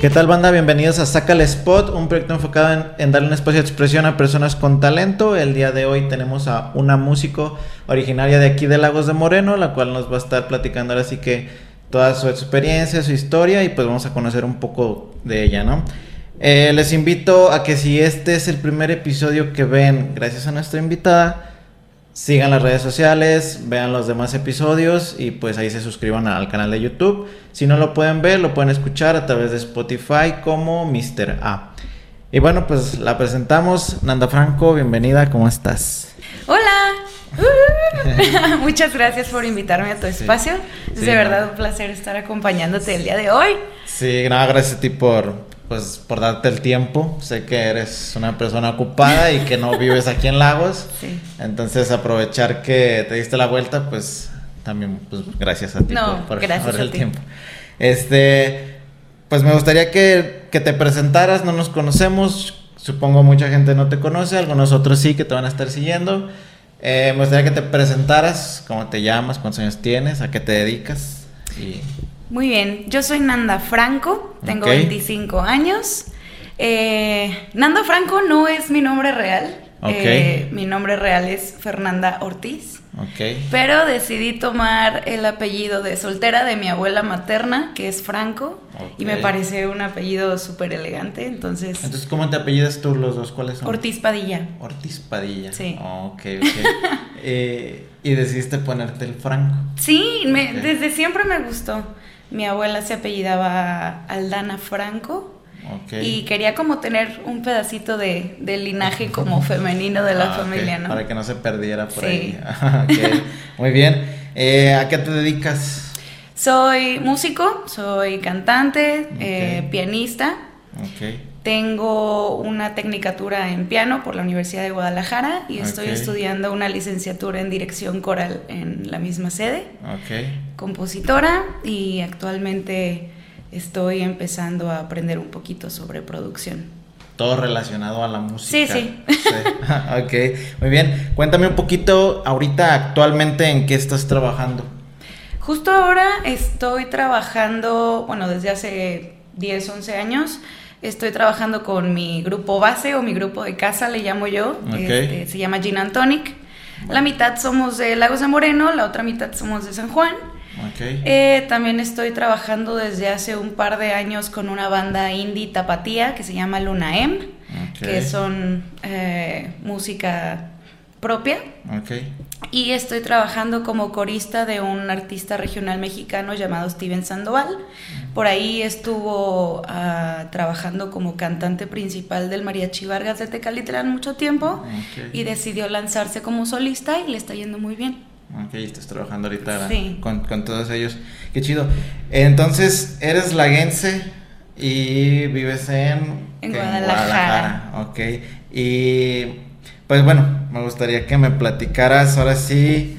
¿Qué tal banda? Bienvenidos a Saca el Spot, un proyecto enfocado en, en, darle un espacio de expresión a personas con talento. El día de hoy tenemos a una músico originaria de aquí de Lagos de Moreno, la cual nos va a estar platicando ahora sí que toda su experiencia, su historia y pues vamos a conocer un poco de ella, ¿no? Eh, les invito a que si este es el primer episodio que ven gracias a nuestra invitada, Sigan las redes sociales, vean los demás episodios y pues ahí se suscriban al canal de YouTube. Si no lo pueden ver, lo pueden escuchar a través de Spotify como Mr. A. Y bueno, pues la presentamos. Nanda Franco, bienvenida, ¿cómo estás? Hola. Muchas gracias por invitarme a tu espacio. es de verdad un placer estar acompañándote el día de hoy. Sí, gracias a ti por, pues por darte el tiempo. Sé que eres una persona ocupada y que no vives aquí en Lagos. Sí. Entonces aprovechar que te diste la vuelta, pues también pues gracias a ti por, el tiempo. Este, pues me gustaría que, que, te presentaras, no nos conocemos, supongo mucha gente no te conoce, algunos otros sí que te van a estar siguiendo. Eh, me gustaría que te presentaras, cómo te llamas, cuántos años tienes, a qué te dedicas y muy bien, yo soy Nanda Franco, tengo 25 años. Eh, Nanda Franco no es mi nombre real. Eh, mi nombre real es Fernanda Ortiz. Okay. Pero decidí tomar el apellido de soltera de mi abuela materna, que es Franco, y me parece un apellido súper elegante, entonces... Entonces, ¿cómo te apellidas tú los dos? ¿Cuáles son? Ortiz Padilla. Ortiz Padilla. Sí. ok, ok. Eh, ¿Y decidiste ponerte el Franco? Sí, me, desde siempre me gustó. Mi abuela se apellidaba Aldana Franco. Y quería como tener un pedacito de, linaje como femenino de la ah, familia, ¿no? Para que no se perdiera por ahí. Muy bien. Eh, ¿A qué te dedicas? Soy músico, soy cantante, eh, pianista. Tengo una tecnicatura en piano por la Universidad de Guadalajara y estoy estudiando una licenciatura en dirección coral en la misma sede. Compositora y actualmente estoy empezando a aprender un poquito sobre producción. Todo relacionado a la música. Sí, sí. ok, muy bien. Cuéntame un poquito ahorita actualmente en qué estás trabajando. Justo ahora estoy trabajando, bueno, desde hace 10, 11 años Estoy trabajando con mi grupo base o mi grupo de casa, le llamo yo. Este, se llama Gin and Tonic. La mitad somos de Lagos de Moreno, la otra mitad somos de San Juan. Eh, también estoy trabajando desde hace un par de años con una banda indie tapatía que se llama Luna M, que son eh, música propia. Y estoy trabajando como corista de un artista regional mexicano llamado Steven Sandoval. Por ahí estuvo ah, trabajando como cantante principal del Mariachi Vargas de Tecalitlán mucho tiempo y decidió lanzarse como solista y le está yendo muy bien. Ok, estás trabajando ahorita con, con, todos ellos. Qué chido. Entonces, eres laguense y vives en, en Guadalajara. Ok. Y pues bueno, me gustaría que me platicaras ahora sí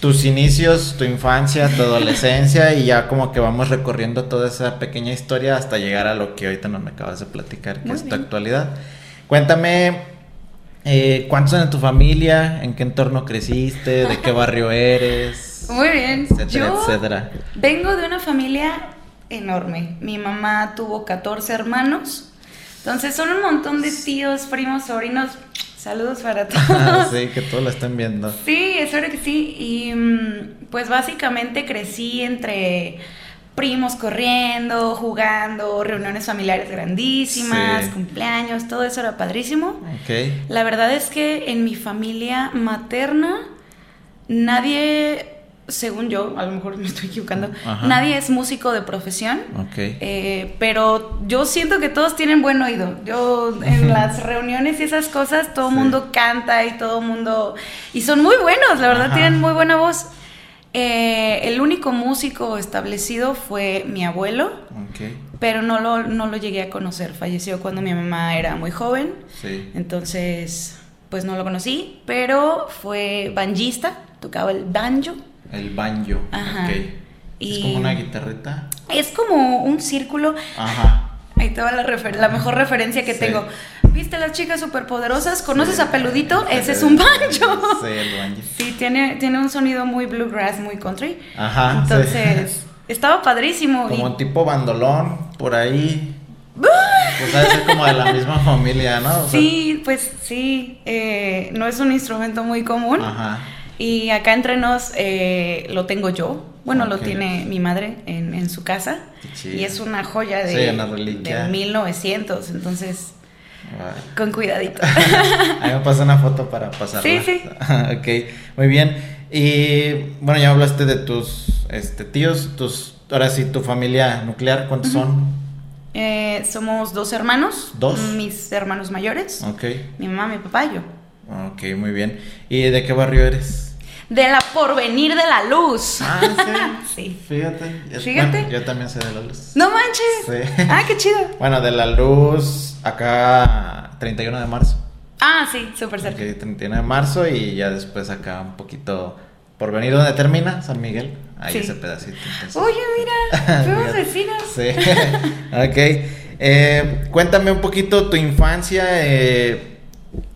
tus inicios, tu infancia, tu adolescencia y ya como que vamos recorriendo toda esa pequeña historia hasta llegar a lo que ahorita nos me acabas de platicar, que es tu actualidad. Cuéntame eh, cuántos son en tu familia, en qué entorno creciste, de qué barrio eres. Muy bien. Etcétera, etcétera. Vengo de una familia enorme. Mi mamá tuvo 14 hermanos. Entonces son un montón de tíos, primos, sobrinos Saludos para todos. sí, que todos la están viendo. Sí, espero que sí. Y mm, pues básicamente crecí entre primos corriendo, jugando, reuniones familiares grandísimas, cumpleaños, todo eso era padrísimo. Okay. La verdad es que en mi familia materna nadie según yo, a lo mejor me estoy equivocando, nadie es músico de profesión. Eh, pero yo siento que todos tienen buen oído. Yo en las reuniones y esas cosas, todo el mundo canta y todo el mundo... Y son muy buenos, la verdad, tienen muy buena voz. Eh, el único músico establecido fue mi abuelo, pero no lo, no lo llegué a conocer. Falleció cuando mi mamá era muy joven. Entonces, pues no lo conocí, pero fue banjista, tocaba el banjo. El banjo. Ajá. ¿Es como una guitarrita? Es como un círculo. Ajá. Ahí te va la, la mejor referencia que tengo. ¿Viste las chicas superpoderosas? ¿Conoces a Peludito? Ese es un banjo. Sí, el banjo. Sí, tiene, tiene un sonido muy bluegrass, muy country. Ajá. Entonces, estaba padrísimo. Como un tipo bandolón, por ahí. Pues debe ser como de la misma familia, ¿no? O sea, Sí, pues sí, eh, no es un instrumento muy común. Ajá. Y acá entre nos eh, lo tengo yo. Bueno, lo tiene mi madre en, en su casa. Chido. Y es una joya Sí, de, una reliquia. de 1900. Entonces, Ay. con cuidadito. Ahí me pasa una foto para pasarla. Sí, sí. ok, muy bien. Y bueno, ya hablaste de tus este, tíos, tus, ahora sí, tu familia nuclear, ¿cuántos son? Eh, somos dos hermanos. ¿Dos? Mis hermanos mayores. Ok, Mi mamá, mi papá y yo. Ok, muy bien. ¿Y de qué barrio eres? De la porvenir de la luz. Ah, sí. Sí. Fíjate. yo- Fíjate. bueno, yo también soy de la luz. No manches. Sí. Ah, qué chido. Bueno, de la luz acá 31 de marzo. Ah, sí, súper cerca. Ok, 31 de marzo y ya después acá un poquito por venir donde termina San Miguel. Ahí Sí. ese pedacito. entonces- Oye, mira, fuimos vecinos. Sí, ok. Eh, cuéntame un poquito tu infancia, eh,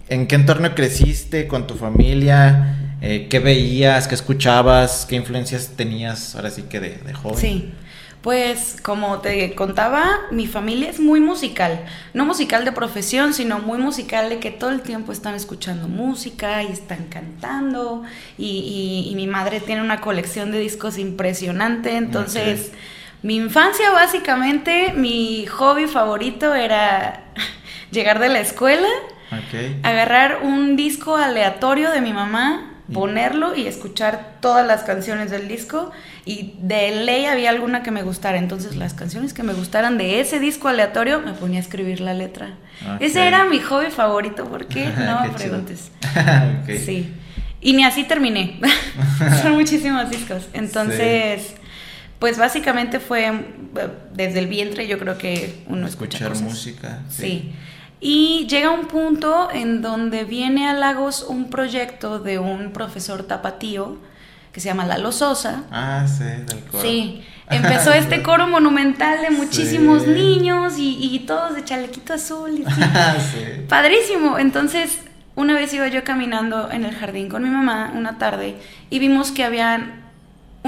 en qué entorno creciste con tu familia, Eh, qué veías, qué escuchabas, qué influencias tenías ahora sí que de, de joven. Sí. Pues como te contaba, mi familia es muy musical. No musical de profesión, sino muy musical de que todo el tiempo están escuchando música y están cantando. Y, y- y mi madre tiene una colección de discos impresionante. Entonces, mi infancia básicamente, mi hobby favorito era llegar de la escuela, Agarrar un disco aleatorio de mi mamá, ponerlo y escuchar todas las canciones del disco y de ley había alguna que me gustara, entonces las canciones que me gustaran de ese disco aleatorio me ponía a escribir la letra. Ese era mi hobby favorito, ¿por qué? No Qué me preguntes. Sí. Y ni así terminé. Son muchísimos discos. Entonces, pues básicamente fue eh, desde el vientre yo creo que uno escucha Escuchar cosas. música. Sí. Y llega un punto en donde viene a Lagos un proyecto de un profesor tapatío que se llama Lalo Sosa. Ah, sí, del coro. Sí, empezó este coro monumental de muchísimos Sí. niños y, y todos de chalequito azul. y sí. Padrísimo. Entonces, una vez iba yo caminando en el jardín con mi mamá una tarde y vimos que habían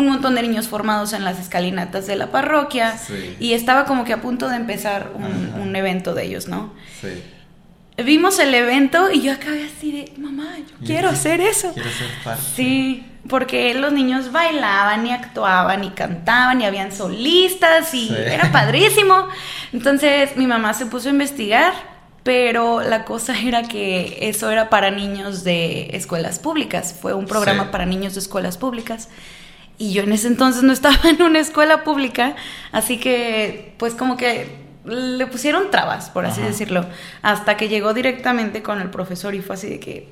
un montón de niños formados en las escalinatas de la parroquia Sí. y estaba como que a punto de empezar un, evento de ellos, ¿no? Sí. Vimos el evento y yo acabé así de, mamá, yo quiero hacer eso. Quiero ser parte. Sí, porque los niños bailaban y actuaban y cantaban y habían solistas y Sí. era padrísimo. Entonces mi mamá se puso a investigar, pero la cosa era que eso era para niños de escuelas públicas, fue un programa Sí. para niños de escuelas públicas. Y yo en ese entonces no estaba en una escuela pública, así que pues como que le pusieron trabas, por así Ajá. decirlo, hasta que llegó directamente con el profesor y fue así de que,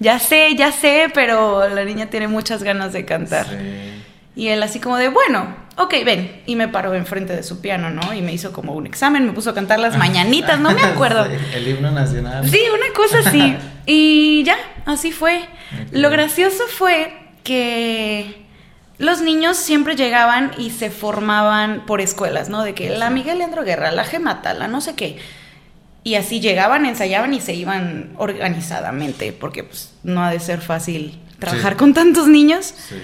ya sé, ya sé, pero la niña tiene muchas ganas de cantar. Sí. Y él así como de, bueno, ok, ven. Y me paró enfrente de su piano, ¿no? Y me hizo como un examen, me puso a cantar las mañanitas, no me acuerdo. Sí, el himno nacional. Sí, una cosa así. Y ya, así fue. Lo gracioso fue que los niños siempre llegaban y se formaban por escuelas, ¿no? De que la. Miguel Leandro Guerra, la Gemata, la no sé qué. Y así llegaban, ensayaban y se iban organizadamente, porque pues no ha de ser fácil trabajar Sí. con tantos niños. Sí.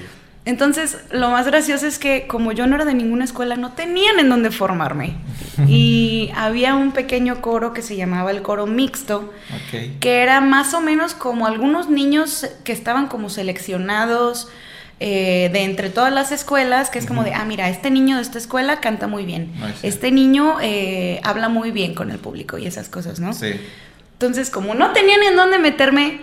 Entonces, lo más gracioso es que como yo no era de ninguna escuela, no tenían en dónde formarme. Y había un pequeño coro que se llamaba el coro mixto, que era más o menos como algunos niños que estaban como seleccionados eh, de entre todas las escuelas, que es como de, ah, mira, este niño de esta escuela canta muy bien, Ah, sí. este niño eh, habla muy bien con el público y esas cosas, ¿no? Sí. Entonces, como no tenían en dónde meterme,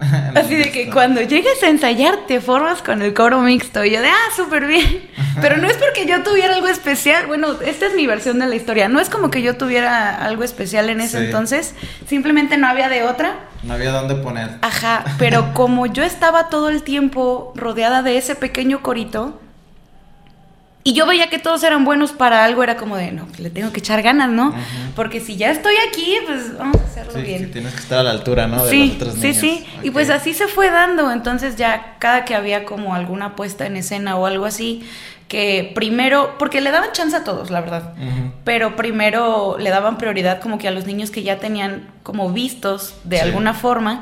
Así de que cuando llegues a ensayar te formas con el coro mixto. Y yo de, ah, súper bien. Pero no es porque yo tuviera algo especial. Bueno, esta es mi versión de la historia. No es como que yo tuviera algo especial en ese Sí. entonces. Simplemente no había de otra. No había dónde poner. Ajá. Pero como yo estaba todo el tiempo rodeada de ese pequeño corito. Y yo veía que todos eran buenos para algo, era como de, no, le tengo que echar ganas, ¿no? Porque si ya estoy aquí, pues vamos a hacerlo Sí, bien. sí, tienes que estar a la altura, ¿no? De Sí, los sí, sí. Y pues así se fue dando. Entonces ya cada que había como alguna puesta en escena o algo así, que primero, porque le daban chance a todos, la verdad. Pero primero le daban prioridad como que a los niños que ya tenían como vistos de Sí. alguna forma.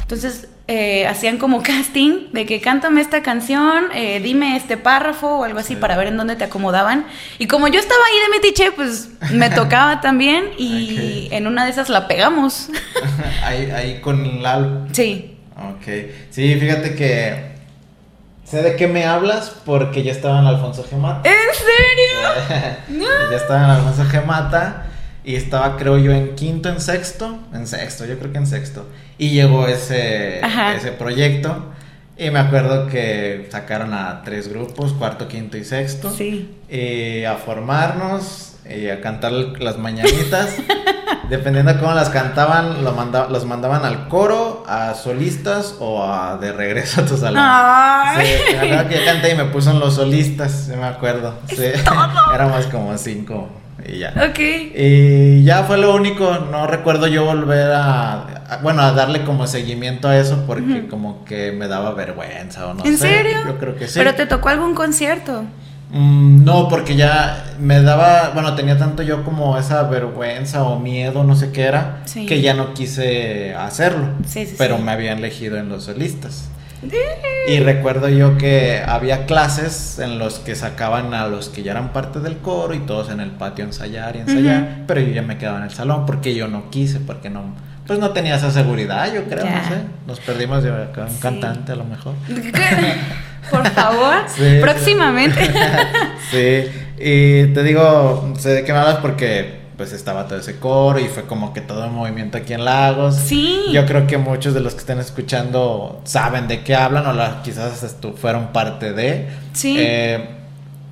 Entonces eh, hacían como casting de que cántame esta canción, eh, dime este párrafo o algo así para ver en dónde te acomodaban. Y como yo estaba ahí de metiche, pues me tocaba también y en una de esas la pegamos. ahí, ahí con Lalo. Sí. Ok. Sí, fíjate que sé de qué me hablas porque ya estaba en Alfonso Gemata. ¿En serio? ya estaba en Alfonso Gemata y estaba creo yo en quinto, en sexto, en sexto, yo creo que en sexto. Y llegó ese, ese proyecto. Y me acuerdo que sacaron a tres grupos, cuarto, quinto y sexto. Sí. Y a formarnos y a cantar las mañanitas. Dependiendo de cómo las cantaban, lo manda, los mandaban al coro, a solistas o a de regreso a tu salón. Ay. Sí, me acuerdo que yo canté y me puso en los solistas, me acuerdo. Sí. Éramos como cinco y ya. Ok. Y ya fue lo único, no recuerdo yo volver a, bueno, a darle como seguimiento a eso porque como que me daba vergüenza o no ¿En sé. serio? Yo creo que sí. ¿Pero te tocó algún concierto? Mm, no, porque ya me daba, bueno, tenía tanto yo como esa vergüenza o miedo, no sé qué era, que ya no quise hacerlo. Sí, sí, pero sí. me habían elegido en los solistas. Y recuerdo yo que había clases en los que sacaban a los que ya eran parte del coro y todos en el patio ensayar y ensayar, pero yo ya me quedaba en el salón porque yo no quise, porque no, pues no tenía esa seguridad, yo creo, Ya. no sé. Nos perdimos de acá un Sí. cantante a lo mejor. Por favor, Sí. próximamente. sí, y te digo, sé de qué me hablas porque pues estaba todo ese coro y fue como que todo el movimiento aquí en Lagos. Sí. Yo creo que muchos de los que estén escuchando saben de qué hablan o la- quizás fueron parte de. Sí. Eh,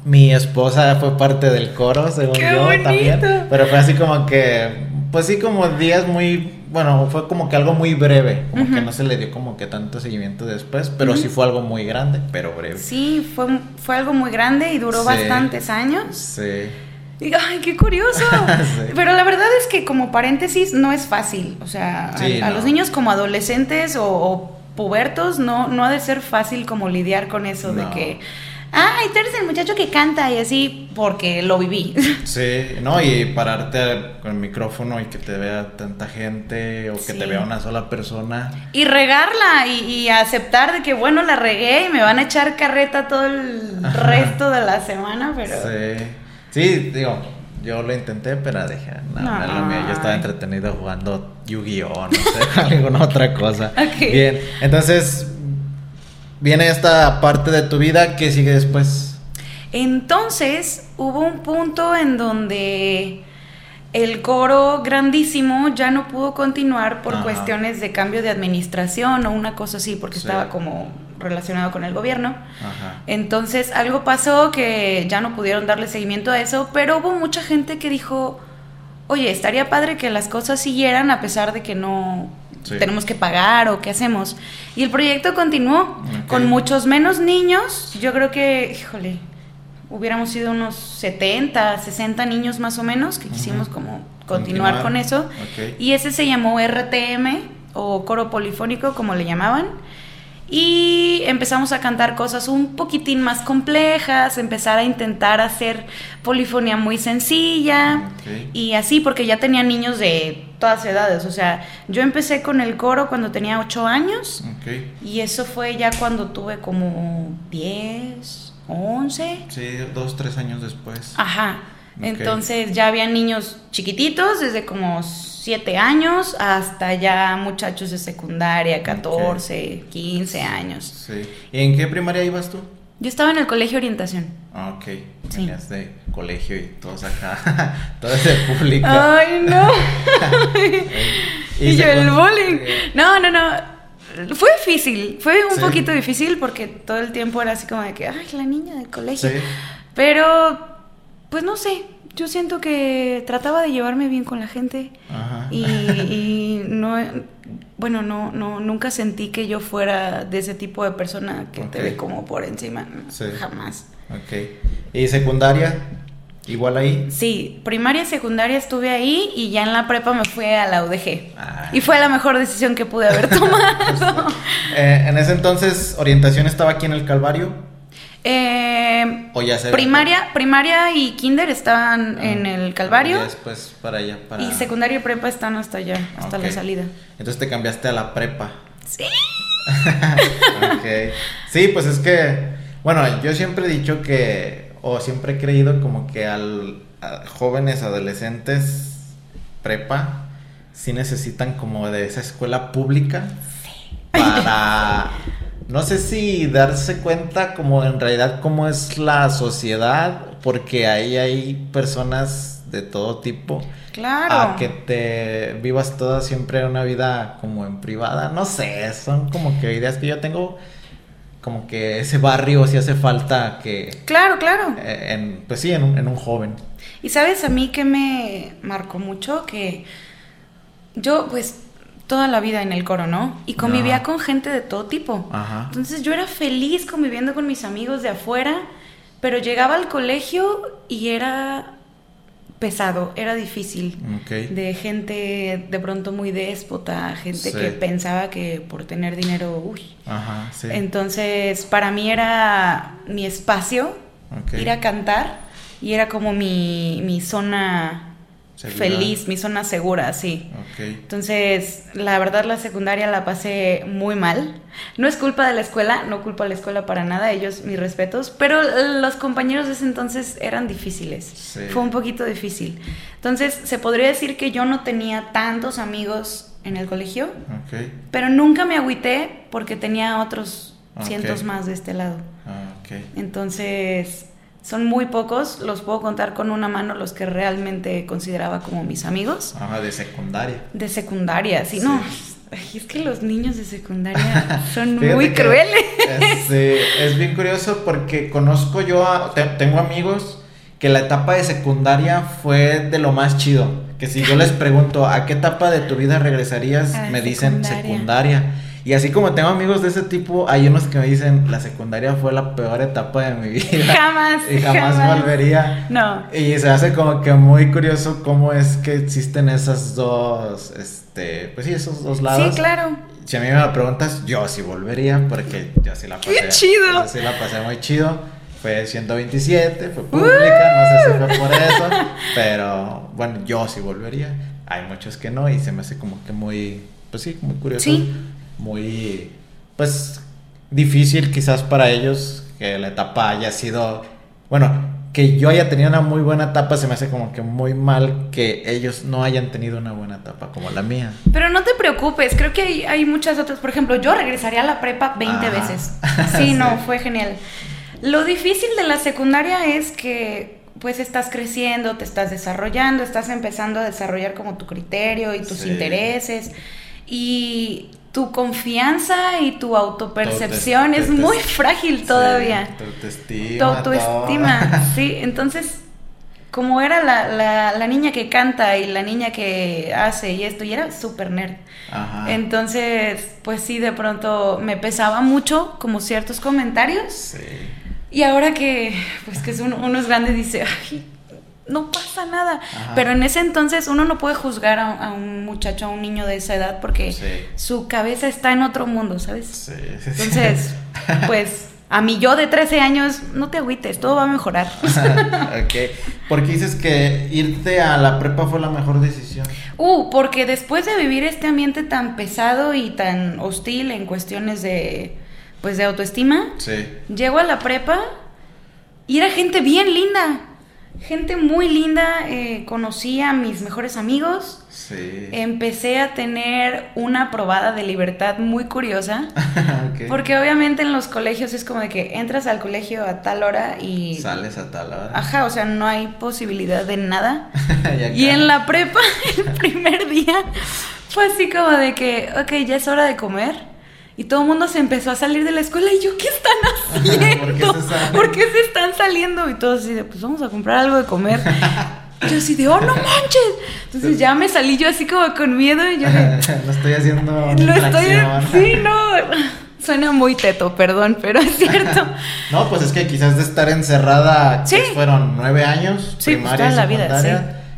mi esposa fue parte del coro, según ¡Qué yo bonito! también. Pero fue así como que, pues sí, como días muy, bueno, fue como que algo muy breve, como que no se le dio como que tanto seguimiento después, pero sí fue algo muy grande, pero breve. Sí, fue, fue algo muy grande y duró Sí. bastantes años. Sí. Y, ay, qué curioso. Sí. Pero la verdad es que como paréntesis no es fácil. O sea, a- Sí, a, no. los niños como adolescentes o, o pubertos no, no ha de ser fácil como lidiar con eso de que, ay, tú eres el muchacho que canta y así porque lo viví. Sí, no, y pararte con el micrófono y que te vea tanta gente o que Sí. te vea una sola persona. Y regarla y, y aceptar de que, bueno, la regué y me van a echar carreta todo el Ajá. resto de la semana, pero... Sí. Sí, digo, yo lo intenté, pero dije, no, no, es lo mío. Yo estaba entretenido jugando Yu-Gi-Oh, no sé, alguna otra cosa. Ok. Bien, entonces viene esta parte de tu vida que sigue después. Entonces hubo un punto en donde el coro grandísimo ya no pudo continuar por Ajá. cuestiones de cambio de administración o una cosa así, porque Sí. estaba como relacionado con el gobierno. Ajá. Entonces algo pasó que ya no pudieron darle seguimiento a eso, pero hubo mucha gente que dijo, oye, estaría padre que las cosas siguieran a pesar de que no Sí. tenemos que pagar o qué hacemos. Y el proyecto continuó Ok. con muchos menos niños. Yo creo que, híjole, hubiéramos sido unos 70, 60 niños más o menos que quisimos como continuar, Continuar. con eso. Ok. Y ese se llamó RTM o coro polifónico, como le llamaban. Y empezamos a cantar cosas un poquitín más complejas, empezar a intentar hacer polifonía muy sencilla Ok. y así porque ya tenía niños de todas edades. O sea, yo empecé con el coro cuando tenía 8 años Ok. y eso fue ya cuando tuve como 10, 11. Sí, dos, tres años después. Ajá. Entonces ya había niños chiquititos, desde como 7 años hasta ya muchachos de secundaria, 14, 15 años. Sí. ¿Y en qué primaria ibas tú? Yo estaba en el colegio orientación. Ah, ok. Sí. De colegio y todos acá. todo ese público. Ay, no. y yo el bullying. No, no, no. Fue difícil, fue un Sí. poquito difícil porque todo el tiempo era así como de que, ay, la niña del colegio. Sí. Pero, pues no sé, yo siento que trataba de llevarme bien con la gente Ajá. y, y no, bueno, no, no, nunca sentí que yo fuera de ese tipo de persona que te ve como por encima, Sí. jamás. Ok. ¿Y secundaria? Igual ahí. Sí, primaria y secundaria estuve ahí y ya en la prepa me fui a la UDG. Ah. Y fue la mejor decisión que pude haber tomado. Eh, en ese entonces, ¿orientación estaba aquí en el Calvario? Eh, ¿O ya se primaria, primaria y kinder estaban en el Calvario Y después para allá. Para... y secundaria y prepa están hasta allá, hasta la salida. Entonces te cambiaste a la prepa. Sí. ok. Sí, pues es que, bueno, yo siempre he dicho que, o siempre he creído como que al jóvenes, adolescentes, prepa, sí necesitan como de esa escuela pública para, no sé si darse cuenta como en realidad cómo es la sociedad, porque ahí hay personas de todo tipo. Claro. A que te vivas toda siempre una vida como en privada. No sé, son como que ideas que yo tengo. Como que ese barrio sí hace falta que. Claro, claro. Eh, en, pues sí, en un, en un joven. Y sabes a mí que me marcó mucho que yo, pues, toda la vida en el coro, ¿no? Y convivía con gente de todo tipo. Ajá. Entonces yo era feliz conviviendo con mis amigos de afuera, pero llegaba al colegio y era pesado, era difícil. De gente de pronto muy déspota, gente que pensaba que por tener dinero, uy. Ajá, sí. Entonces, para mí era mi espacio, ir a cantar, y era como mi, mi zona feliz, mi zona segura, sí. Entonces, la verdad la secundaria la pasé muy mal. No es culpa de la escuela, no culpa a la escuela para nada, ellos mis respetos, pero los compañeros de ese entonces eran difíciles. Fue un poquito difícil. Entonces, se podría decir que yo no tenía tantos amigos en el colegio, pero nunca me agüité porque tenía otros cientos más de este lado. Ah, Entonces, son muy pocos, los puedo contar con una mano los que realmente consideraba como mis amigos. Ajá, de secundaria. De secundaria, sí, no. es que los niños de secundaria son muy crueles. Es, es, bien curioso porque conozco yo, a, tengo amigos que la etapa de secundaria fue de lo más chido. Que si yo les pregunto, ¿a qué etapa de tu vida regresarías? me dicen secundaria. Y así como tengo amigos de ese tipo, hay unos que me dicen, la secundaria fue la peor etapa de mi vida. Jamás. Y jamás, volvería. No. Y se hace como que muy curioso cómo es que existen esas dos, este, pues sí, esos dos lados. Sí, claro. Si a mí me lo preguntas, yo sí volvería porque yo sí la pasé. ¡Qué chido! Yo sí la pasé muy chido. Fue 127, fue pública, no sé si fue por eso, pero bueno, yo sí volvería. Hay muchos que no y se me hace como que muy, pues sí, muy curioso. Sí muy, pues, difícil quizás para ellos que la etapa haya sido, bueno, que yo haya tenido una muy buena etapa se me hace como que muy mal que ellos no hayan tenido una buena etapa como la mía. Pero no te preocupes, creo que hay, hay muchas otras. Por ejemplo, yo regresaría a la prepa 20 veces. Sí, no, fue genial. Lo difícil de la secundaria es que pues estás creciendo, te estás desarrollando, estás empezando a desarrollar como tu criterio y tus intereses. Y tu confianza y tu autopercepción es muy frágil todavía. tu autoestima. Tu autoestima, sí. Entonces, como era la, la, niña que canta y la niña que hace y esto, y era súper nerd. Ajá. Entonces, pues sí, de pronto me pesaba mucho como ciertos comentarios. Sí. Y ahora que, pues que uno, uno es grande, dice, ay, no pasa nada. Pero en ese entonces uno no puede juzgar a, un muchacho, a un niño de esa edad, porque su cabeza está en otro mundo, ¿sabes? Sí, entonces, pues a mí yo de 13 años, no te agüites, todo va a mejorar. ok. ¿Por qué dices que irte a la prepa fue la mejor decisión? Uh, porque después de vivir este ambiente tan pesado y tan hostil en cuestiones de, pues, de autoestima, sí. llego a la prepa y era gente bien linda gente muy linda, eh, conocí a mis mejores amigos. Sí. Empecé a tener una probada de libertad muy curiosa. Porque obviamente en los colegios es como de que entras al colegio a tal hora y... Sales a tal hora. Ajá, o sea, no hay posibilidad de nada. y en la prepa, el primer día, fue así como de que, ok, ya es hora de comer y todo el mundo se empezó a salir de la escuela y yo, ¿qué están haciendo? ¿Por qué, se están saliendo? Y todos así de, pues vamos a comprar algo de comer. yo así de, oh, no manches. Entonces ya me salí yo así como con miedo y yo Lo estoy haciendo Lo estoy... Sí, no... Suena muy teto, perdón, pero es cierto. no, pues es que quizás de estar encerrada, ¿Sí? fueron nueve años, sí, pues primaria la vida, sí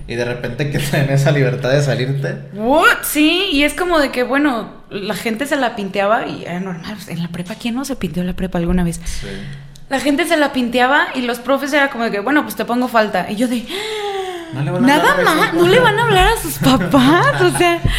y de repente que ten esa libertad de salirte. What? Sí, y es como de que, bueno, la gente se la pinteaba y era normal. Pues, en la prepa, ¿quién no se pinteó la prepa alguna vez? Sí. La gente se la pinteaba y los profes era como de que, bueno, pues te pongo falta. Y yo de, no le van a nada más, no le van a hablar a sus papás, o sea.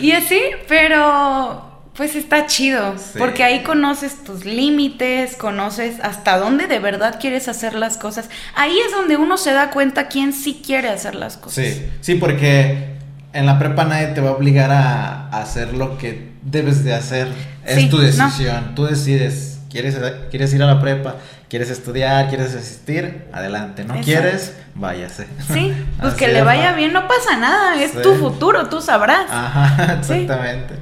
Y así, pero Pues está chido, porque ahí conoces tus límites, conoces hasta dónde de verdad quieres hacer las cosas. Ahí es donde uno se da cuenta quién sí quiere hacer las cosas. Sí, sí, porque en la prepa nadie te va a obligar a, hacer lo que debes de hacer. Es tu decisión, tú decides. ¿Quieres, ¿Quieres ir a la prepa? ¿Quieres estudiar? ¿Quieres asistir? Adelante. ¿No quieres? Váyase. Sí, pues que le vaya bien, no pasa nada. Es tu futuro, tú sabrás. Ajá, exactamente.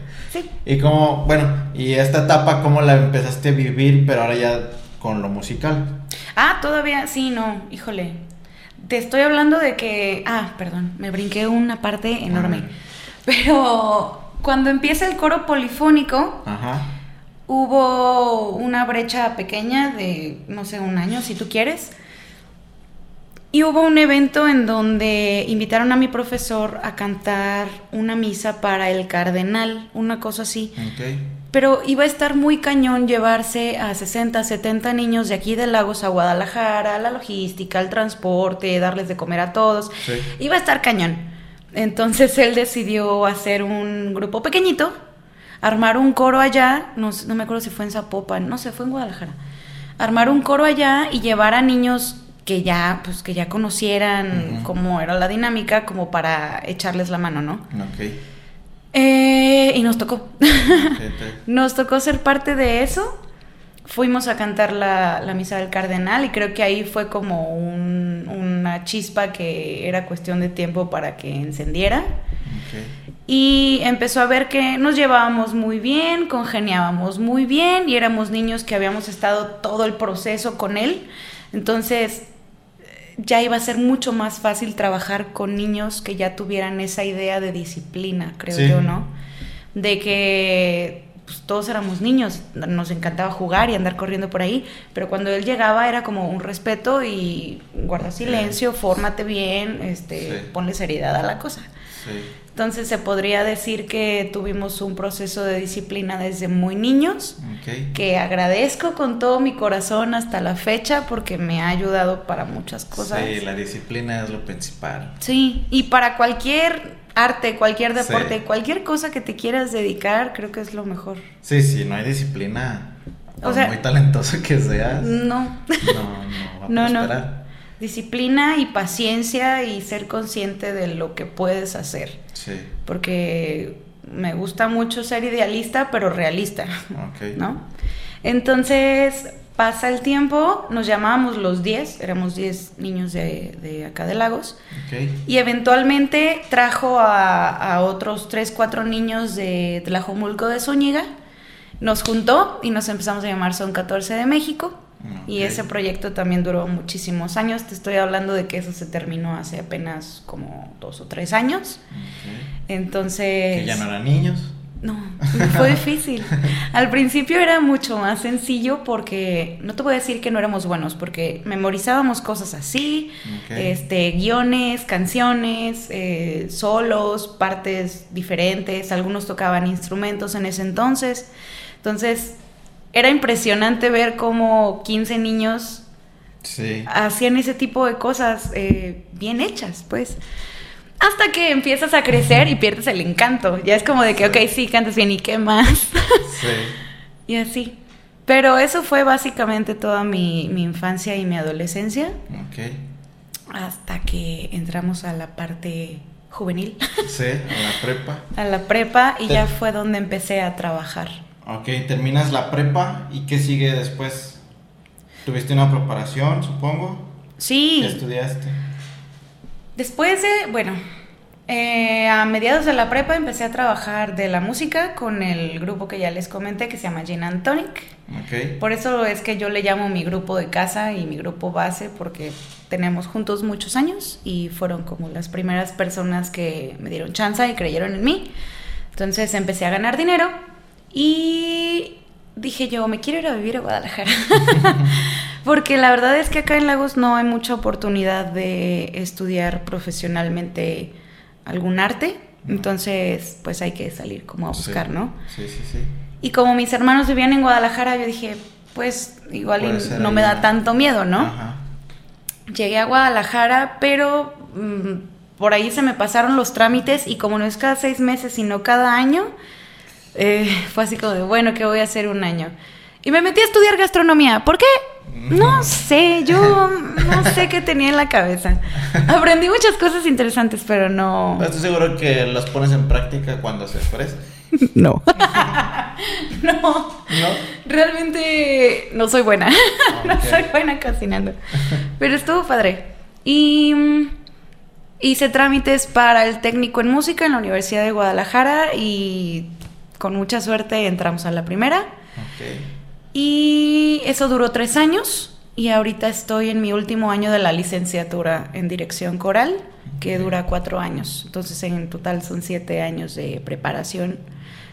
Y como, bueno, y esta etapa, ¿cómo la empezaste a vivir, pero ahora ya con lo musical? Ah, todavía, sí, no, híjole. Te estoy hablando de que, ah, perdón, me brinqué una parte enorme. Pero cuando empieza el coro polifónico, hubo una brecha pequeña de, no sé, un año, si tú quieres y hubo un evento en donde invitaron a mi profesor a cantar una misa para el cardenal, una cosa así. Pero iba a estar muy cañón llevarse a 60, 70 niños de aquí de Lagos a Guadalajara, la logística, el transporte, darles de comer a todos. Iba a estar cañón. Entonces él decidió hacer un grupo pequeñito, armar un coro allá, no, no me acuerdo si fue en Zapopan, no sé, fue en Guadalajara. Armar un coro allá y llevar a niños que ya, pues, que ya conocieran cómo era la dinámica, como para echarles la mano, ¿no? Ok. Eh, y nos tocó. nos tocó ser parte de eso. Fuimos a cantar la, misa del cardenal y creo que ahí fue como una chispa que era cuestión de tiempo para que encendiera. Y empezó a ver que nos llevábamos muy bien, congeniábamos muy bien y éramos niños que habíamos estado todo el proceso con él. Entonces ya iba a ser mucho más fácil trabajar con niños que ya tuvieran esa idea de disciplina, creo yo, ¿no? De que pues, todos éramos niños, nos encantaba jugar y andar corriendo por ahí, pero cuando él llegaba era como un respeto y guarda silencio, fórmate bien, este, ponle seriedad a la cosa. Entonces se podría decir que tuvimos un proceso de disciplina desde muy niños, que agradezco con todo mi corazón hasta la fecha porque me ha ayudado para muchas cosas. Sí, la disciplina es lo principal. Sí, y para cualquier arte, cualquier deporte, cualquier cosa que te quieras dedicar, creo que es lo mejor. Sí, sí, no hay disciplina, o sea, muy talentoso que seas. No. No, no, va a no, no disciplina y paciencia y ser consciente de lo que puedes hacer. Sí. Porque me gusta mucho ser idealista, pero realista. ¿No? Entonces pasa el tiempo, nos llamábamos los 10, éramos 10 niños de, acá de Lagos. Y eventualmente trajo a, otros 3, 4 niños de Tlajomulco de Zúñiga. Nos juntó y nos empezamos a llamar Son 14 de México. Y ese proyecto también duró muchísimos años. Te estoy hablando de que eso se terminó hace apenas como dos o tres años. Entonces... ¿Que ya no eran niños? No, fue difícil. Al principio era mucho más sencillo porque no te voy a decir que no éramos buenos, porque memorizábamos cosas así, este, guiones, canciones, eh, solos, partes diferentes, algunos tocaban instrumentos en ese entonces. Entonces era impresionante ver cómo 15 niños hacían ese tipo de cosas eh, bien hechas, pues. Hasta que empiezas a crecer y pierdes el encanto. Ya es como de que, ok, sí, cantas bien y qué más. Sí. y así. Pero eso fue básicamente toda mi, infancia y mi adolescencia. Ok. Hasta que entramos a la parte juvenil. Sí, a la prepa. a la prepa y ya fue donde empecé a trabajar. Ok, terminas la prepa y ¿qué sigue después? ¿Tuviste una preparación, supongo? Sí. ¿Qué estudiaste? Después de, bueno, eh, a mediados de la prepa empecé a trabajar de la música con el grupo que ya les comenté que se llama Gin Antonic. Okay. Por eso es que yo le llamo mi grupo de casa y mi grupo base porque tenemos juntos muchos años y fueron como las primeras personas que me dieron chance y creyeron en mí. Entonces empecé a ganar dinero y dije yo, me quiero ir a vivir a Guadalajara. Porque la verdad es que acá en Lagos no hay mucha oportunidad de estudiar profesionalmente algún arte. Entonces, pues hay que salir como a buscar, ¿no? Sí, sí, sí. Y como mis hermanos vivían en Guadalajara, yo dije, pues igual no me da tanto miedo, ¿no? Llegué a Guadalajara, pero mm, por ahí se me pasaron los trámites y como no es cada seis meses, sino cada año, eh, fue así como de, bueno, ¿qué voy a hacer un año? Y me metí a estudiar gastronomía. ¿Por qué? No sé, yo no sé qué tenía en la cabeza. Aprendí muchas cosas interesantes, pero no... Estoy seguro que las pones en práctica cuando se ofrece. No. no. ¿No? Realmente no soy buena. no soy buena cocinando. Pero estuvo padre. Y mm, hice trámites para el técnico en música en la Universidad de Guadalajara y con mucha suerte entramos a la primera. Y eso duró tres años y ahorita estoy en mi último año de la licenciatura en dirección coral, que dura cuatro años. Entonces en total son siete años de preparación.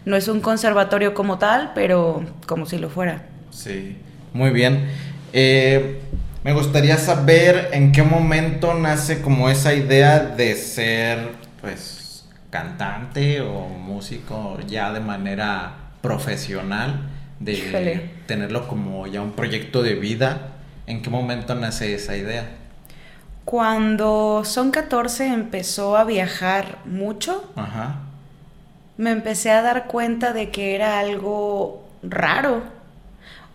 No es un conservatorio como tal, pero como si lo fuera. Sí, muy bien. Eh, me gustaría saber en qué momento nace como esa idea de ser, pues, cantante o músico ya de manera profesional, de tenerlo como ya un proyecto de vida. ¿En qué momento nace esa idea? Cuando son 14 empezó a viajar mucho. Ajá. Me empecé a dar cuenta de que era algo raro.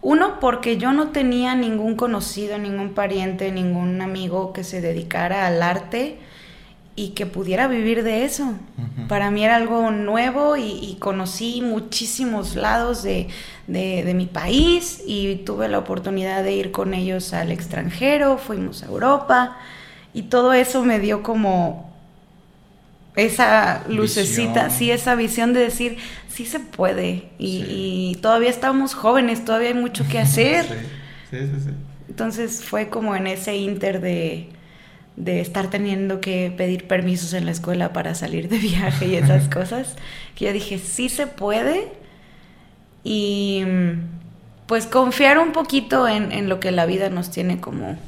Uno, porque yo no tenía ningún conocido, ningún pariente, ningún amigo que se dedicara al arte y que pudiera vivir de eso. Para mí era algo nuevo y, conocí muchísimos lados de, de, mi país y tuve la oportunidad de ir con ellos al extranjero, fuimos a Europa y todo eso me dio como esa lucecita, sí, esa visión de decir, sí se puede y, todavía estamos jóvenes, todavía hay mucho que hacer. sí, sí, sí. Entonces fue como en ese inter de de estar teniendo que pedir permisos en la escuela para salir de viaje y esas cosas, que yo dije, sí se puede. Y pues confiar un poquito en, lo que la vida nos tiene como,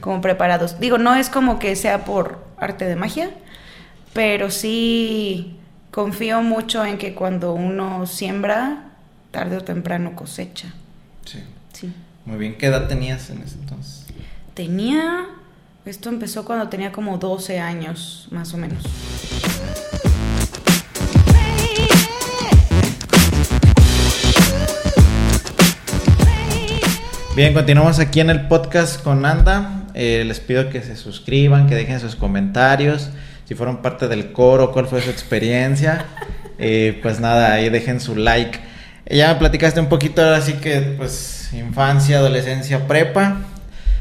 como preparados. Digo, no es como que sea por arte de magia, pero sí confío mucho en que cuando uno siembra, tarde o temprano cosecha. Sí. Sí. Muy bien, ¿qué edad tenías en ese entonces? Tenía esto empezó cuando tenía como 12 años, más o menos. Bien, continuamos aquí en el podcast con Anda. Eh, les pido que se suscriban, que dejen sus comentarios. Si fueron parte del coro, cuál fue su experiencia. Eh, pues nada, ahí dejen su like. Ya me platicaste un poquito, así que pues infancia, adolescencia, prepa.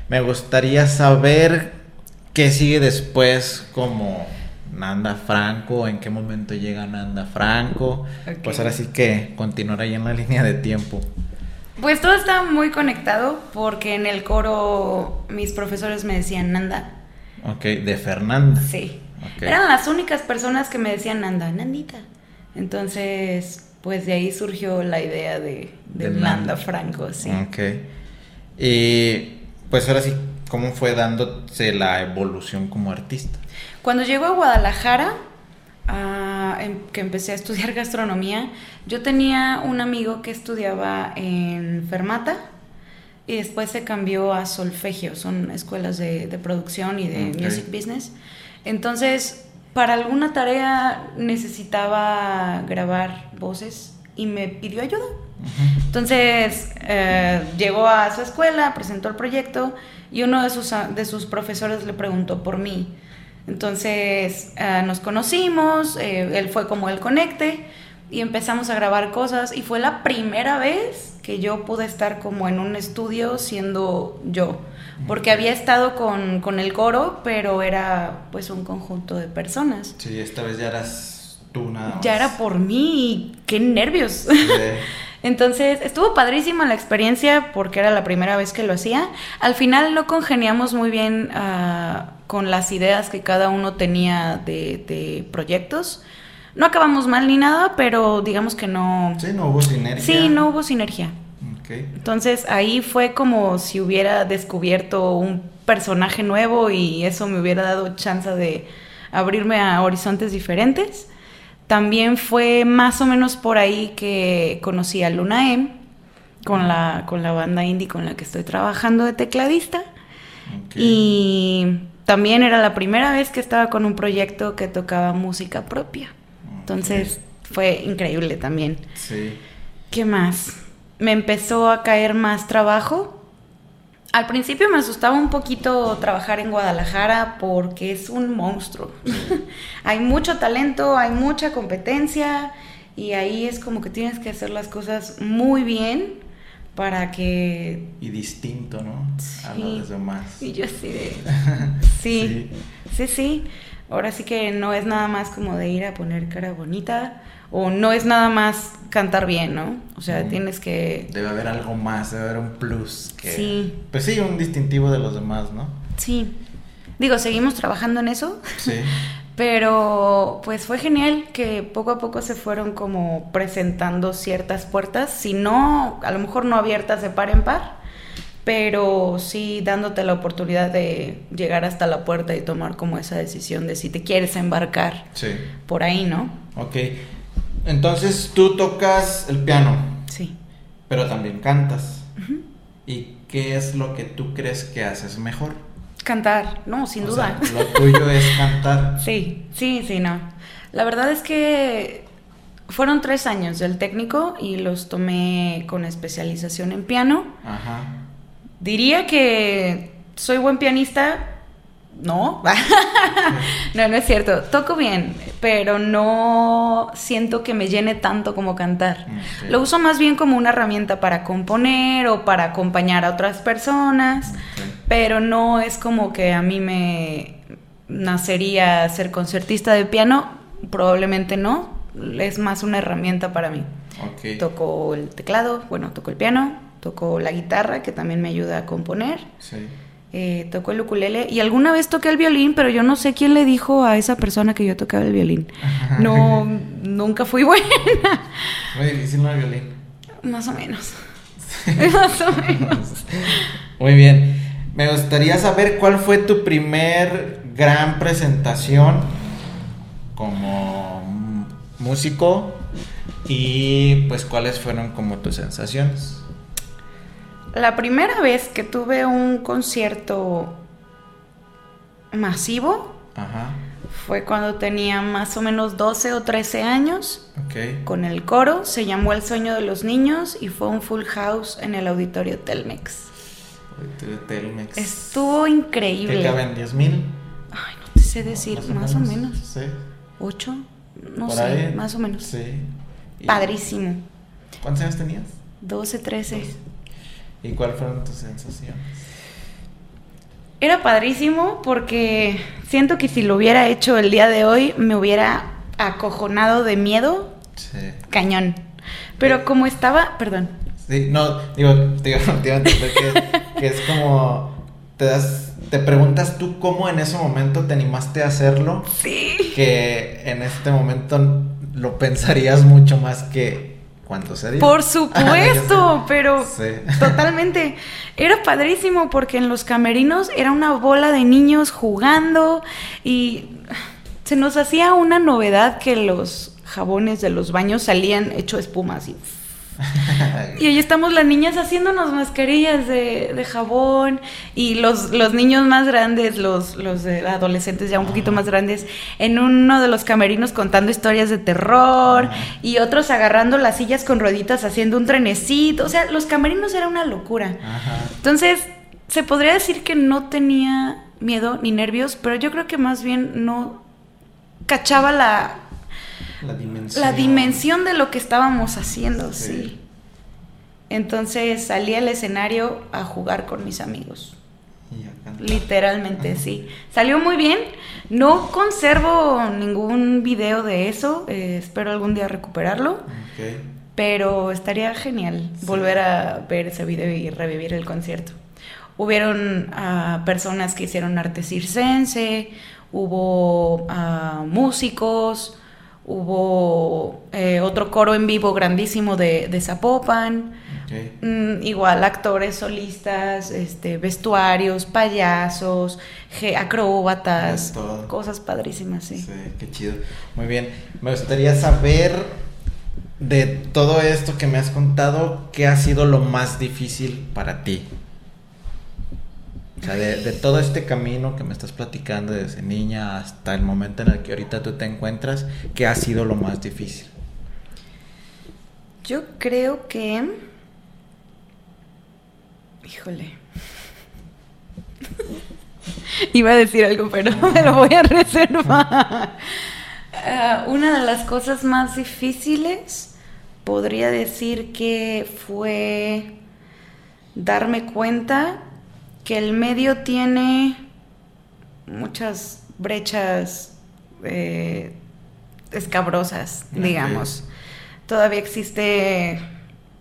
Me gustaría saber qué sigue después como Nanda Franco, en qué momento llega Nanda Franco. Pues ahora sí que continuar ahí en la línea de tiempo. Pues todo está muy conectado porque en el coro mis profesores me decían Nanda. Ok, de Fernanda. Sí. Eran las únicas personas que me decían Nanda, Nandita. Entonces, pues de ahí surgió la idea de, de, Nanda Franco, sí. Ok. Y pues ahora sí, ¿cómo fue dándose la evolución como artista? Cuando llego a Guadalajara, em, que empecé a estudiar gastronomía, yo tenía un amigo que estudiaba en Fermata y después se cambió a solfegio, son escuelas de, producción y de music business. Entonces, para alguna tarea necesitaba grabar voces y me pidió ayuda. Entonces, eh, llegó a su escuela, presentó el proyecto y uno de sus, de sus profesores le preguntó por mí. Entonces, eh, nos conocimos, eh, él fue como el conecte y empezamos a grabar cosas y fue la primera vez que yo pude estar como en un estudio siendo yo, porque había estado con, con el coro, pero era pues un conjunto de personas. Sí, esta vez ya eras tú nada Ya era por mí, qué nervios. Entonces estuvo padrísima la experiencia porque era la primera vez que lo hacía. Al final no congeniamos muy bien ah, con las ideas que cada uno tenía de, proyectos. No acabamos mal ni nada, pero digamos que no... Sí, no hubo sinergia. Sí, no hubo sinergia. Entonces ahí fue como si hubiera descubierto un personaje nuevo y eso me hubiera dado chance de abrirme a horizontes diferentes. También fue más o menos por ahí que conocí a Luna M con la, con la banda indie con la que estoy trabajando de tecladista. Y también era la primera vez que estaba con un proyecto que tocaba música propia. Entonces, fue increíble también. Sí. ¿Qué más? Me empezó a caer más trabajo. Al principio me asustaba un poquito trabajar en Guadalajara porque es un monstruo. hay mucho talento, hay mucha competencia y ahí es como que tienes que hacer las cosas muy bien para que... Y distinto, ¿no? A los demás. Y yo así de... sí, sí, sí. Ahora sí que no es nada más como de ir a poner cara bonita o no es nada más cantar bien, ¿no? O sea, tienes que... Debe haber algo más, debe haber un plus que... Sí. Pues sí, un distintivo de los demás, ¿no? Sí. Digo, seguimos trabajando en eso. Sí. Pero pues fue genial que poco a poco se fueron como presentando ciertas puertas, si no, a lo mejor no abiertas de par en par, pero sí dándote la oportunidad de llegar hasta la puerta y tomar como esa decisión de si te quieres embarcar por ahí, ¿no? Ok, entonces tú tocas el piano. Sí. Pero también cantas. ¿Y qué es lo que tú crees que haces mejor? Cantar, no, sin duda. lo tuyo es cantar. Sí, sí, sí, no. La verdad es que fueron tres años del técnico y los tomé con especialización en piano. Ajá. Diría que soy buen pianista, no, no, no es cierto. Toco bien, pero no siento que me llene tanto como cantar. Lo uso más bien como una herramienta para componer o para acompañar a otras personas, pero no es como que a mí me nacería ser concertista de piano. Probablemente no. Es más una herramienta para mí. Toco el teclado, bueno, toco el piano, toco la guitarra, que también me ayuda a componer. Sí eh, tocó el ukulele y alguna vez toqué el violín, pero yo no sé quién le dijo a esa persona que yo tocaba el violín. No, nunca fui buena. Muy difícil no el violín. Más o menos. Más o menos. Muy bien. Me gustaría saber cuál fue tu primer gran presentación como músico y pues cuáles fueron como tus sensaciones. La primera vez que tuve un concierto masivo fue cuando tenía más o menos 12 o 13 años. Con el coro, se llamó El sueño de los niños y fue un full house en el auditorio Telmex. Auditorio Telmex. Estuvo increíble. ¿Qué caben? ¿10 mil? Ay, no te sé decir, más, o menos. Sí. ¿Ocho? No sé, más o menos. Sí. Padrísimo. ¿Cuántos años tenías? 12, 13. ¿Y cuáles fueron tus sensaciones? Era padrísimo porque siento que si lo hubiera hecho el día de hoy me hubiera acojonado de miedo. Sí. Cañón. Pero como estaba, perdón. Sí, no, digo, digo, que, que es como te das te preguntas tú cómo en ese momento te animaste a hacerlo. Sí. Que en este momento lo pensarías mucho más que Por supuesto, pero totalmente. Era padrísimo porque en los camerinos era una bola de niños jugando y se nos hacía una novedad que los jabones de los baños salían hecho espuma así. y ahí estamos las niñas haciéndonos mascarillas de, jabón y los, los, niños más grandes, los, los adolescentes ya un poquito más grandes, en uno de los camerinos contando historias de terror y otros agarrando las sillas con rueditas haciendo un trenecito. O sea, los camerinos era una locura. Entonces, se podría decir que no tenía miedo ni nervios, pero yo creo que más bien no cachaba la la dimensión. La dimensión de lo que estábamos haciendo, sí. Entonces salí al escenario a jugar con mis amigos. Literalmente, sí. Salió muy bien. No conservo ningún video de eso. Eh, espero algún día recuperarlo. Pero estaría genial volver a ver ese video y revivir el concierto. Hubieron ah, personas que hicieron arte circense, hubo uh, músicos, Hubo eh, otro coro en vivo grandísimo de, de Zapopan. Mm, igual actores solistas, este, vestuarios, payasos, acróbatas, cosas padrísimas, sí. Sí, qué chido. Muy bien. Me gustaría saber de todo esto que me has contado, ¿qué ha sido lo más difícil para ti? De, todo este camino que me estás platicando desde niña hasta el momento en el que ahorita tú te encuentras, ¿qué ha sido lo más difícil? Yo creo que... Híjole. Iba a decir algo, pero me lo voy a reservar. Ah, una de las cosas más difíciles podría decir que fue darme cuenta que el medio tiene muchas brechas eh, escabrosas, digamos. Todavía existe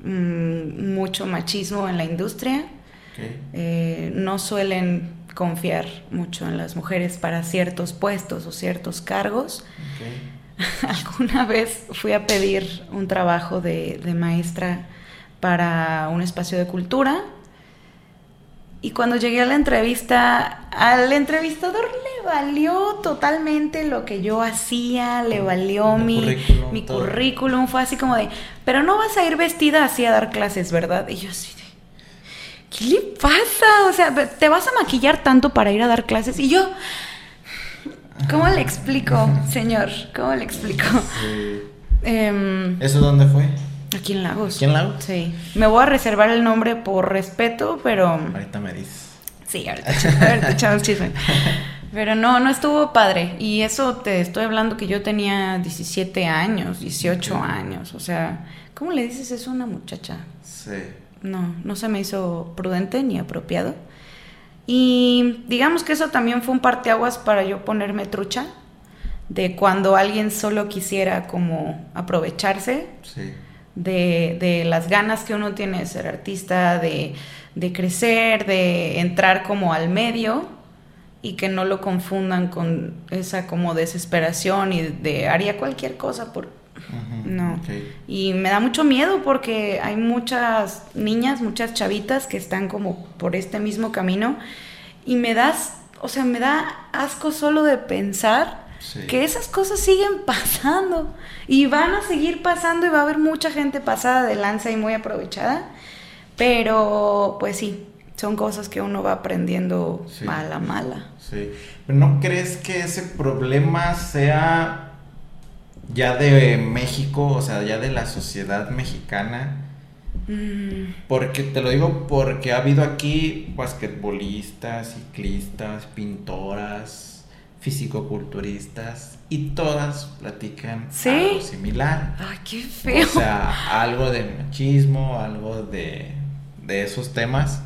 mm, mucho machismo en la industria. Eh, no suelen confiar mucho en las mujeres para ciertos puestos o ciertos cargos. Alguna vez fui a pedir un trabajo de, maestra para un espacio de cultura y cuando llegué a la entrevista, al entrevistador le valió totalmente lo que yo hacía, le valió mi, currículum, mi currículum, fue así como de, pero no vas a ir vestida así a dar clases, ¿verdad? Y yo así de, ¿qué le pasa? O sea, ¿te vas a maquillar tanto para ir a dar clases? Y yo, ¿cómo le explico, señor? ¿Cómo le explico? Em, ¿Eso dónde fue? Aquí en Lagos. ¿Aquí en Lagos? Sí. Me voy a reservar el nombre por respeto, pero... Ahorita me dices. Sí, ahorita, ahorita echamos chisme. Pero no, no estuvo padre. Y eso te estoy hablando que yo tenía 17 años, 18 años. O sea, ¿cómo le dices eso a una muchacha? Sí no, no se me hizo prudente ni apropiado. Y digamos que eso también fue un parteaguas para yo ponerme trucha de cuando alguien solo quisiera como aprovecharse de, de, las ganas que uno tiene de ser artista, de, de, crecer, de entrar como al medio y que no lo confundan con esa como desesperación y de haría cualquier cosa por, no. Y me da mucho miedo porque hay muchas niñas, muchas chavitas que están como por este mismo camino y me das, o sea, me da asco solo de pensar que esas cosas siguen pasando y van a seguir pasando y va a haber mucha gente pasada de lanza y muy aprovechada, pero pues sí, son cosas que uno va aprendiendo mala, mala. Sí. ¿No crees que ese problema sea ya de México, o sea, ya de la sociedad mexicana. Mm. Porque te lo digo porque ha habido aquí basquetbolistas, ciclistas, pintoras, fisicoculturistas y todas platican algo similar. Ay, qué feo. O sea, algo de machismo, algo de, de esos temas.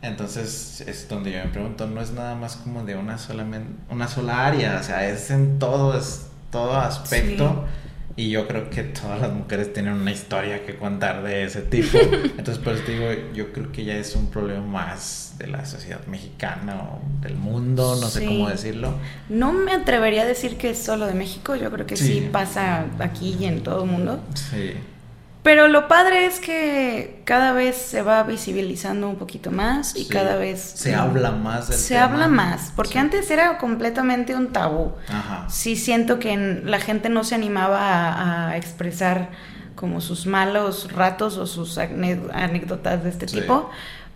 Entonces es donde yo me pregunto, no es nada más como de una sola, una sola área, o sea, es en todo, es todo aspecto. Y yo creo que todas las mujeres tienen una historia que contar de ese tipo. Entonces, por eso digo, yo creo que ya es un problema más de la sociedad mexicana o del mundo, no sé cómo decirlo. No me atrevería a decir que es solo de México, yo creo que sí, pasa aquí y en todo el mundo. Sí. Pero lo padre es que cada vez se va visibilizando un poquito más y cada vez... Se habla más del Se habla más, porque antes era completamente un tabú. Ajá. Sí siento que la gente no se animaba a, expresar como sus malos ratos o sus anécdotas de este tipo.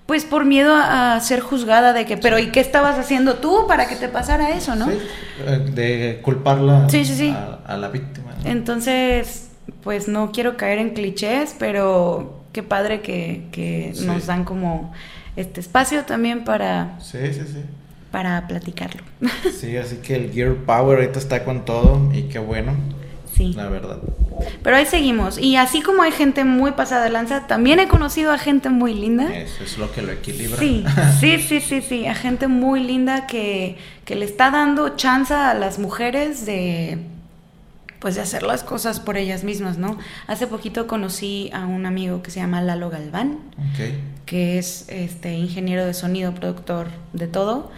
Pues por miedo a, ser juzgada de que, pero ¿y qué estabas haciendo tú para que te pasara eso, no? Eh, de culparla a, a la víctima. Entonces, pues no quiero caer en clichés, pero qué padre que, nos dan como este espacio también para... Sí, sí, sí. Para platicarlo. Sí, así que el Gear Power ahorita está con todo y qué bueno. Sí. La verdad. Pero ahí seguimos. Y así como hay gente muy pasada de lanza, también he conocido a gente muy linda. Eso es lo que lo equilibra. Sí, sí, sí, sí, sí. A gente muy linda que, que le está dando chance a las mujeres de pues de hacer las cosas por ellas mismas, ¿no? Hace poquito conocí a un amigo que se llama Lalo Galván, que es este ingeniero de sonido, productor de todo.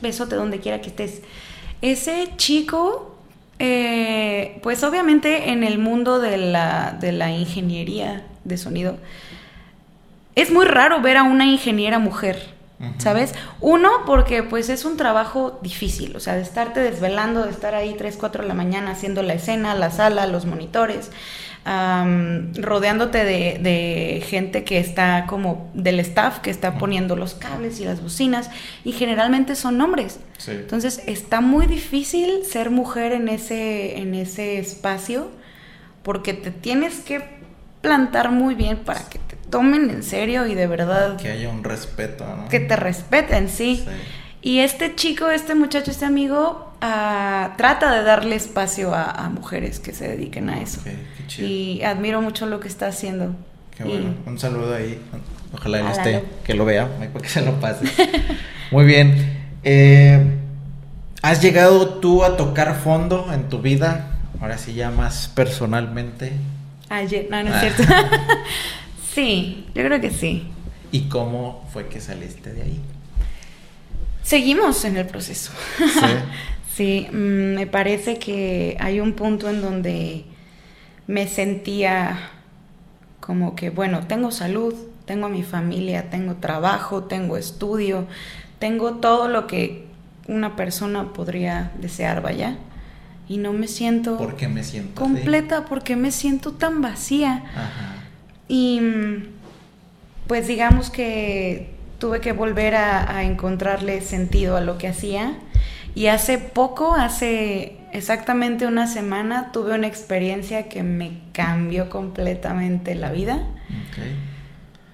Besote donde quiera que estés. Ese chico, eh, pues obviamente en el mundo de la, de la ingeniería de sonido, es muy raro ver a una ingeniera mujer. ¿Sabes? Uno, porque pues es un trabajo difícil, o sea, de estarte desvelando, de estar ahí 3, 4 de la mañana haciendo la escena, la sala, los monitores, rodeándote de, gente que está como del staff, que está poniendo los cables y las bocinas, y generalmente son hombres. Entonces está muy difícil ser mujer en ese, en ese espacio porque te tienes que plantar muy bien para que tomen en serio y de verdad... Que haya un respeto, ¿no? Que te respeten, sí. Y este chico, este muchacho, este amigo, uh, trata de darle espacio a, a, mujeres que se dediquen a eso. Okay, qué chido. Y admiro mucho lo que está haciendo. Qué bueno. Y... Un saludo ahí. Ojalá él esté, que lo vea, para que se lo pase. Muy bien. Eh, ¿Has llegado tú a tocar fondo en tu vida? Ahora sí, ya más personalmente. Ayer, no, no es cierto. sí, yo creo que sí. ¿Y cómo fue que saliste de ahí? Seguimos en el proceso. Sí. sí, mm, me parece que hay un punto en donde me sentía como que, bueno, tengo salud, tengo mi familia, tengo trabajo, tengo estudio, tengo todo lo que una persona podría desear, vaya. Y no me siento... ¿Por qué me siento Completa, así? porque me siento tan vacía. Ajá. Y pues digamos que tuve que volver a, a, encontrarle sentido a lo que hacía. Y hace poco, hace exactamente una semana, tuve una experiencia que me cambió completamente la vida. Okay.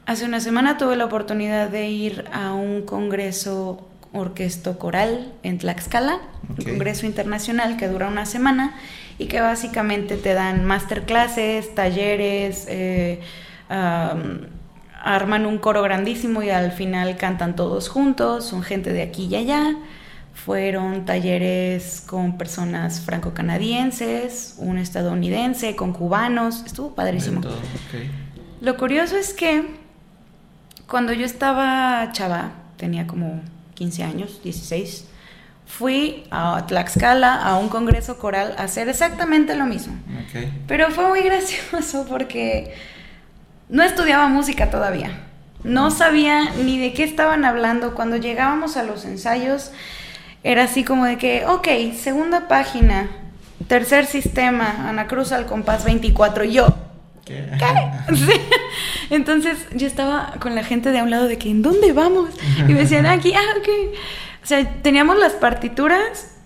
Hace una semana tuve la oportunidad de ir a un congreso orquesto coral en Tlaxcala, okay. un congreso internacional que dura una semana y que básicamente te dan masterclasses, talleres, eh, um, arman un coro grandísimo y al final cantan todos juntos, son gente de aquí y allá. Fueron talleres con personas franco-canadienses, un estadounidense, con cubanos, estuvo padrísimo. Okay. Lo curioso es que cuando yo estaba chava, tenía como 15 años, 16, fui a Tlaxcala a un congreso coral a hacer exactamente lo mismo. Okay. Pero fue muy gracioso porque no estudiaba música todavía. No sabía ni de qué estaban hablando. Cuando llegábamos a los ensayos, era así como de que, ok, segunda página, tercer sistema, Ana Cruz al compás 24, y yo. ¿Qué? ¿Qué? Sí. Entonces yo estaba con la gente de a un lado de que, ¿en dónde vamos? Y me decían, aquí, ah, ok. O sea, teníamos las partituras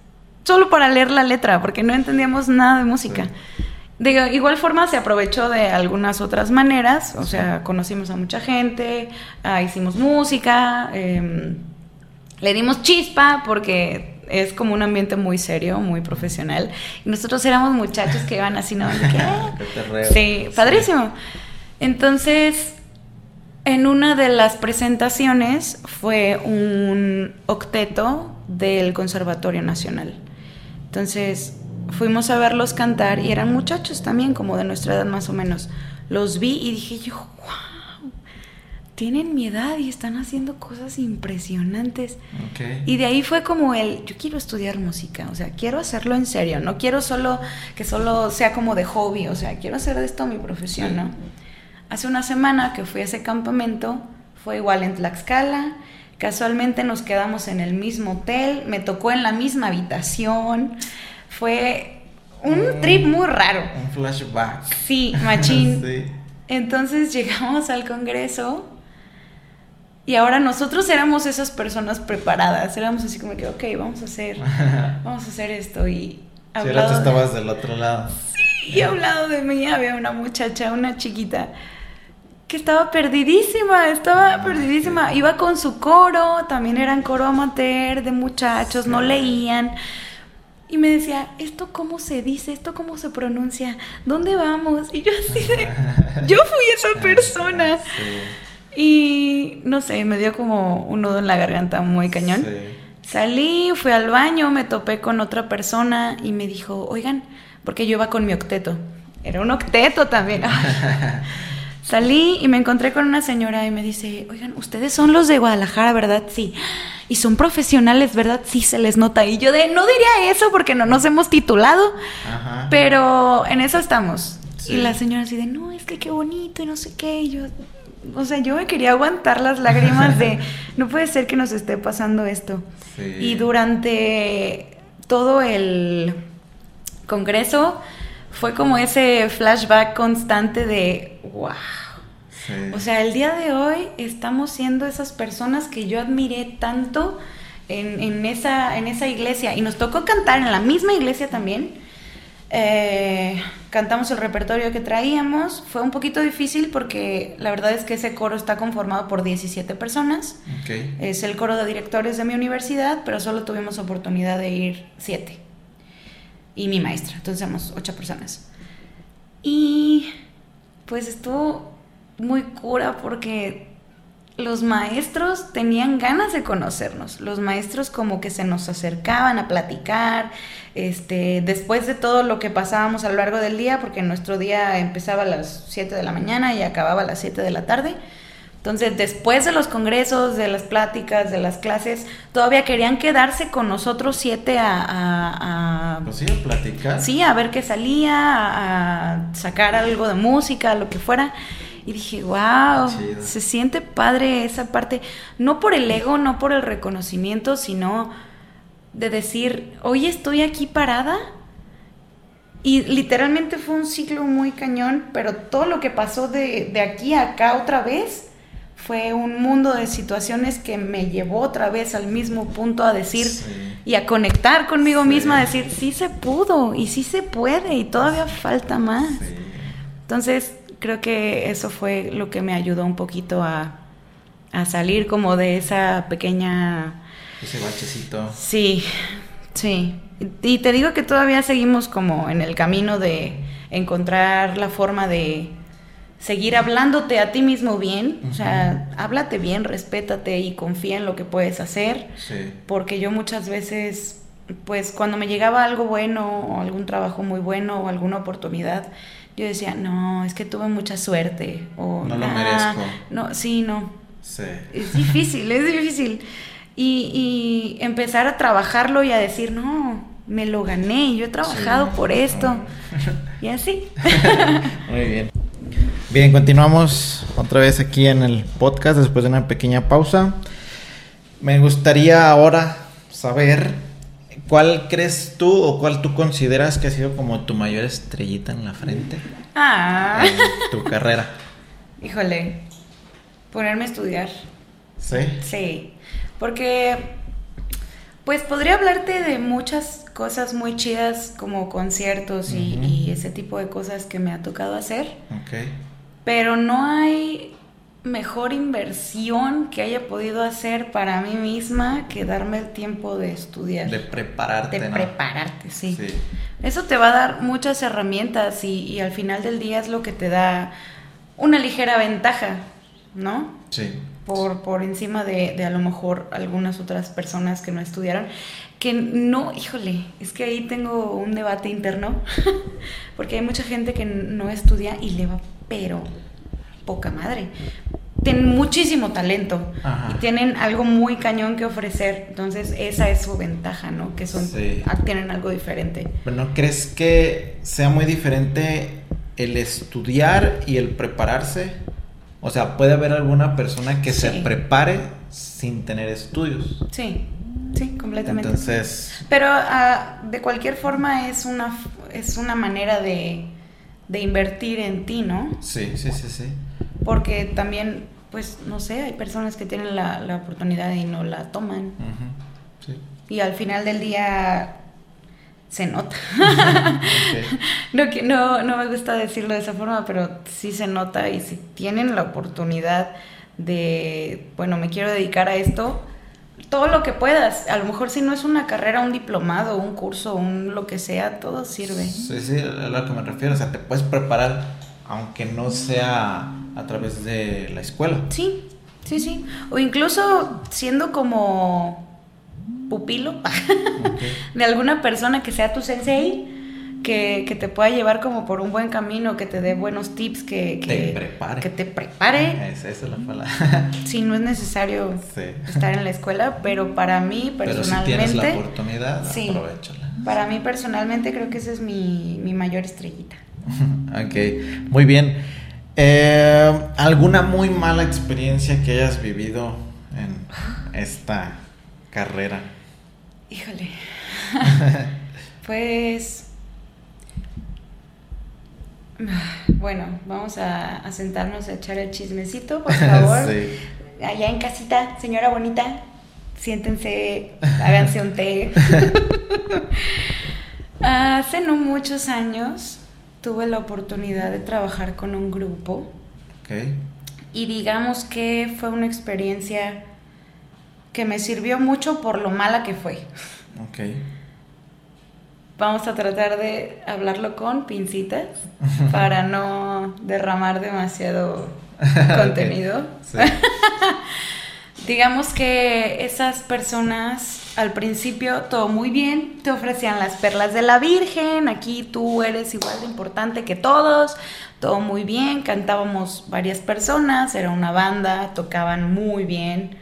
solo para leer la letra, porque no entendíamos nada de música. Sí. De igual forma se aprovechó de algunas otras maneras, o sea, conocimos a mucha gente, uh, hicimos música, eh, le dimos chispa porque es como un ambiente muy serio, muy profesional. Y nosotros éramos muchachos que iban así, ¿no? ¿Qué? sí, padrísimo. Entonces, en una de las presentaciones fue un octeto del Conservatorio Nacional. Entonces, fuimos a verlos cantar y eran muchachos también, como de nuestra edad más o menos. Los vi y dije yo, wow, tienen mi edad y están haciendo cosas impresionantes. Okay. Y de ahí fue como el, yo quiero estudiar música, o sea, quiero hacerlo en serio, no quiero solo que solo sea como de hobby, o sea, quiero hacer de esto mi profesión. ¿no? Hace una semana que fui a ese campamento, fue igual en Tlaxcala, casualmente nos quedamos en el mismo hotel, me tocó en la misma habitación, fue un trip muy raro. Un flashback. Sí, machín. sí. Entonces llegamos al Congreso y ahora nosotros éramos esas personas preparadas, éramos así como que, ok, vamos a hacer, vamos a hacer esto y... Sí, ahora tú estabas del otro lado. Sí, y a un lado de mí había una muchacha, una chiquita, que estaba perdidísima, estaba Ah, perdidísima. Iba con su coro, también eran coro amateur de muchachos, no Sí. leían. Y me decía, ¿esto cómo se dice? ¿Esto cómo se pronuncia? ¿Dónde vamos? Y yo así de, yo fui esa persona. Sí. Y no sé, me dio como un nudo en la garganta muy cañón. Sí. Salí, fui al baño, me topé con otra persona y me dijo, oigan, porque yo iba con mi octeto. Era un octeto también. Salí y me encontré con una señora y me dice, oigan, ustedes son los de Guadalajara, ¿verdad? Sí. Y son profesionales, ¿verdad? Sí, se les nota. Y yo de, no diría eso porque no nos hemos titulado, Ajá. pero en eso estamos. Sí. Y la señora así de, no, es que qué bonito y no sé qué. Y yo, o sea, yo me quería aguantar las lágrimas de, no puede ser que nos esté pasando esto. Sí. Y durante todo el congreso fue como ese flashback constante de, wow. Sí. O sea, el día de hoy estamos siendo esas personas que yo admiré tanto en, en esa, en esa iglesia. Y nos tocó cantar en la misma iglesia también. Eh, cantamos el repertorio que traíamos. Fue un poquito difícil porque la verdad es que ese coro está conformado por 17 personas. Es el coro de directores de mi universidad, pero solo tuvimos oportunidad de ir 7. Y mi maestra, entonces somos 8 personas. Y pues estuvo muy cura porque los maestros tenían ganas de conocernos. Los maestros como que se nos acercaban a platicar, este, después de todo lo que pasábamos a lo largo del día, porque nuestro día empezaba a las 7 de la mañana y acababa a las 7 de la tarde. Entonces, después de los congresos, de las pláticas, de las clases, todavía querían quedarse con nosotros siete a... a, pues sí, a platicar. Sí, a ver qué salía, a sacar algo de música, lo que fuera. Y dije, wow, se siente padre esa parte, no por el ego, no por el reconocimiento, sino de decir, hoy estoy aquí parada. Y literalmente fue un ciclo muy cañón, pero todo lo que pasó de, de aquí a acá otra vez fue un mundo de situaciones que me llevó otra vez al mismo punto a decir y a conectar conmigo misma, a decir, sí se pudo y sí se puede y todavía falta más. Entonces, creo que eso fue lo que me ayudó un poquito a, salir como de esa pequeña... Ese bachecito. Sí, sí. Y te digo que todavía seguimos como en el camino de encontrar la forma de seguir hablándote a ti mismo bien, o sea, háblate bien, respétate y confía en lo que puedes hacer, sí. porque yo muchas veces, pues cuando me llegaba algo bueno o algún trabajo muy bueno o alguna oportunidad, yo decía, no, es que tuve mucha suerte. O, no lo merezco. No, sí, no. Sí. Es difícil, es difícil. Y, y, empezar a trabajarlo y a decir, no, me lo gané, yo he trabajado por esto. Y así. Muy bien. Bien, continuamos otra vez aquí en el podcast después de una pequeña pausa. Me gustaría ahora saber ¿Cuál crees tú o cuál tú consideras que ha sido como tu mayor estrellita en la frente? Ah. En tu carrera. Híjole, ponerme a estudiar. ¿Sí? Sí, porque pues podría hablarte de muchas cosas muy chidas como conciertos y, y, ese tipo de cosas que me ha tocado hacer. Ok. Pero no hay mejor inversión que haya podido hacer para mí misma que darme el tiempo de estudiar. De prepararte. De prepararte, sí. Eso te va a dar muchas herramientas y, al final del día es lo que te da una ligera ventaja, ¿no? Sí. Por, por encima de, de a lo mejor algunas otras personas que no estudiaron. Que no, híjole, es que ahí tengo un debate interno, porque hay mucha gente que no estudia y le va, pero poca madre. Tienen muchísimo talento y tienen algo muy cañón que ofrecer. Entonces, esa es su ventaja, ¿no? Que son, ah, tienen algo diferente. Pero ¿no crees que sea muy diferente el estudiar y el prepararse? O sea, puede haber alguna persona que se prepare sin tener estudios. Sí, sí, completamente. Entonces. Pero ah, de cualquier forma es una, es una manera de, de invertir en ti, ¿no? Sí, sí, sí, sí porque también, pues, no sé, hay personas que tienen la, la oportunidad y no la toman. Y al final del día se nota. no, no, no me gusta decirlo de esa forma, pero sí se nota y si tienen la oportunidad de, bueno, me quiero dedicar a esto, todo lo que puedas. A lo mejor si no es una carrera, un diplomado, un curso, un lo que sea, todo sirve. Sí, sí, a lo que me refiero. O sea, te puedes preparar, aunque no sea a través de la escuela. Sí, sí, sí. O incluso siendo como pupilo de alguna persona que sea tu sensei. Que, que, te pueda llevar como por un buen camino, que te dé buenos tips, que, que te prepare. Que te prepare. Esa, es la palabra. sí, no es necesario estar en la escuela, pero para mí personalmente... Pero si tienes la oportunidad, aprovechala. Para mí personalmente creo que esa es mi, mi mayor estrellita. ok, muy bien. Eh, ¿Alguna muy mala experiencia que hayas vivido en esta carrera? Híjole. pues... Bueno, vamos a, sentarnos a echar el chismecito, por favor. Allá en casita, señora bonita, siéntense, háganse un té. Hace no muchos años tuve la oportunidad de trabajar con un grupo. Ok. Y digamos que fue una experiencia que me sirvió mucho por lo mala que fue. Ok. Vamos a tratar de hablarlo con pincitas para no derramar demasiado contenido. Digamos que esas personas al principio todo muy bien, te ofrecían las perlas de la Virgen, aquí tú eres igual de importante que todos, todo muy bien, cantábamos varias personas, era una banda, tocaban muy bien,